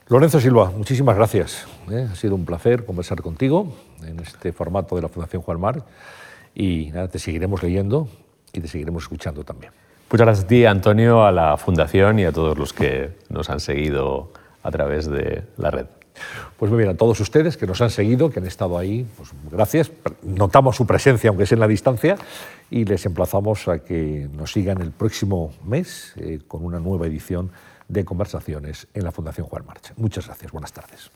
Lorenzo Silva, muchísimas gracias. ¿eh? Ha sido un placer conversar contigo en este formato de la Fundación Juan Mar y nada, te seguiremos leyendo y te seguiremos escuchando también. Muchas gracias a ti, Antonio, a la Fundación y a todos los que nos han seguido a través de la red. Pues muy bien, a todos ustedes que nos han seguido, que han estado ahí, pues gracias. Notamos su presencia, aunque sea en la distancia, y les emplazamos a que nos sigan el próximo mes eh, con una nueva edición de conversaciones en la Fundación Juan March. Muchas gracias, buenas tardes.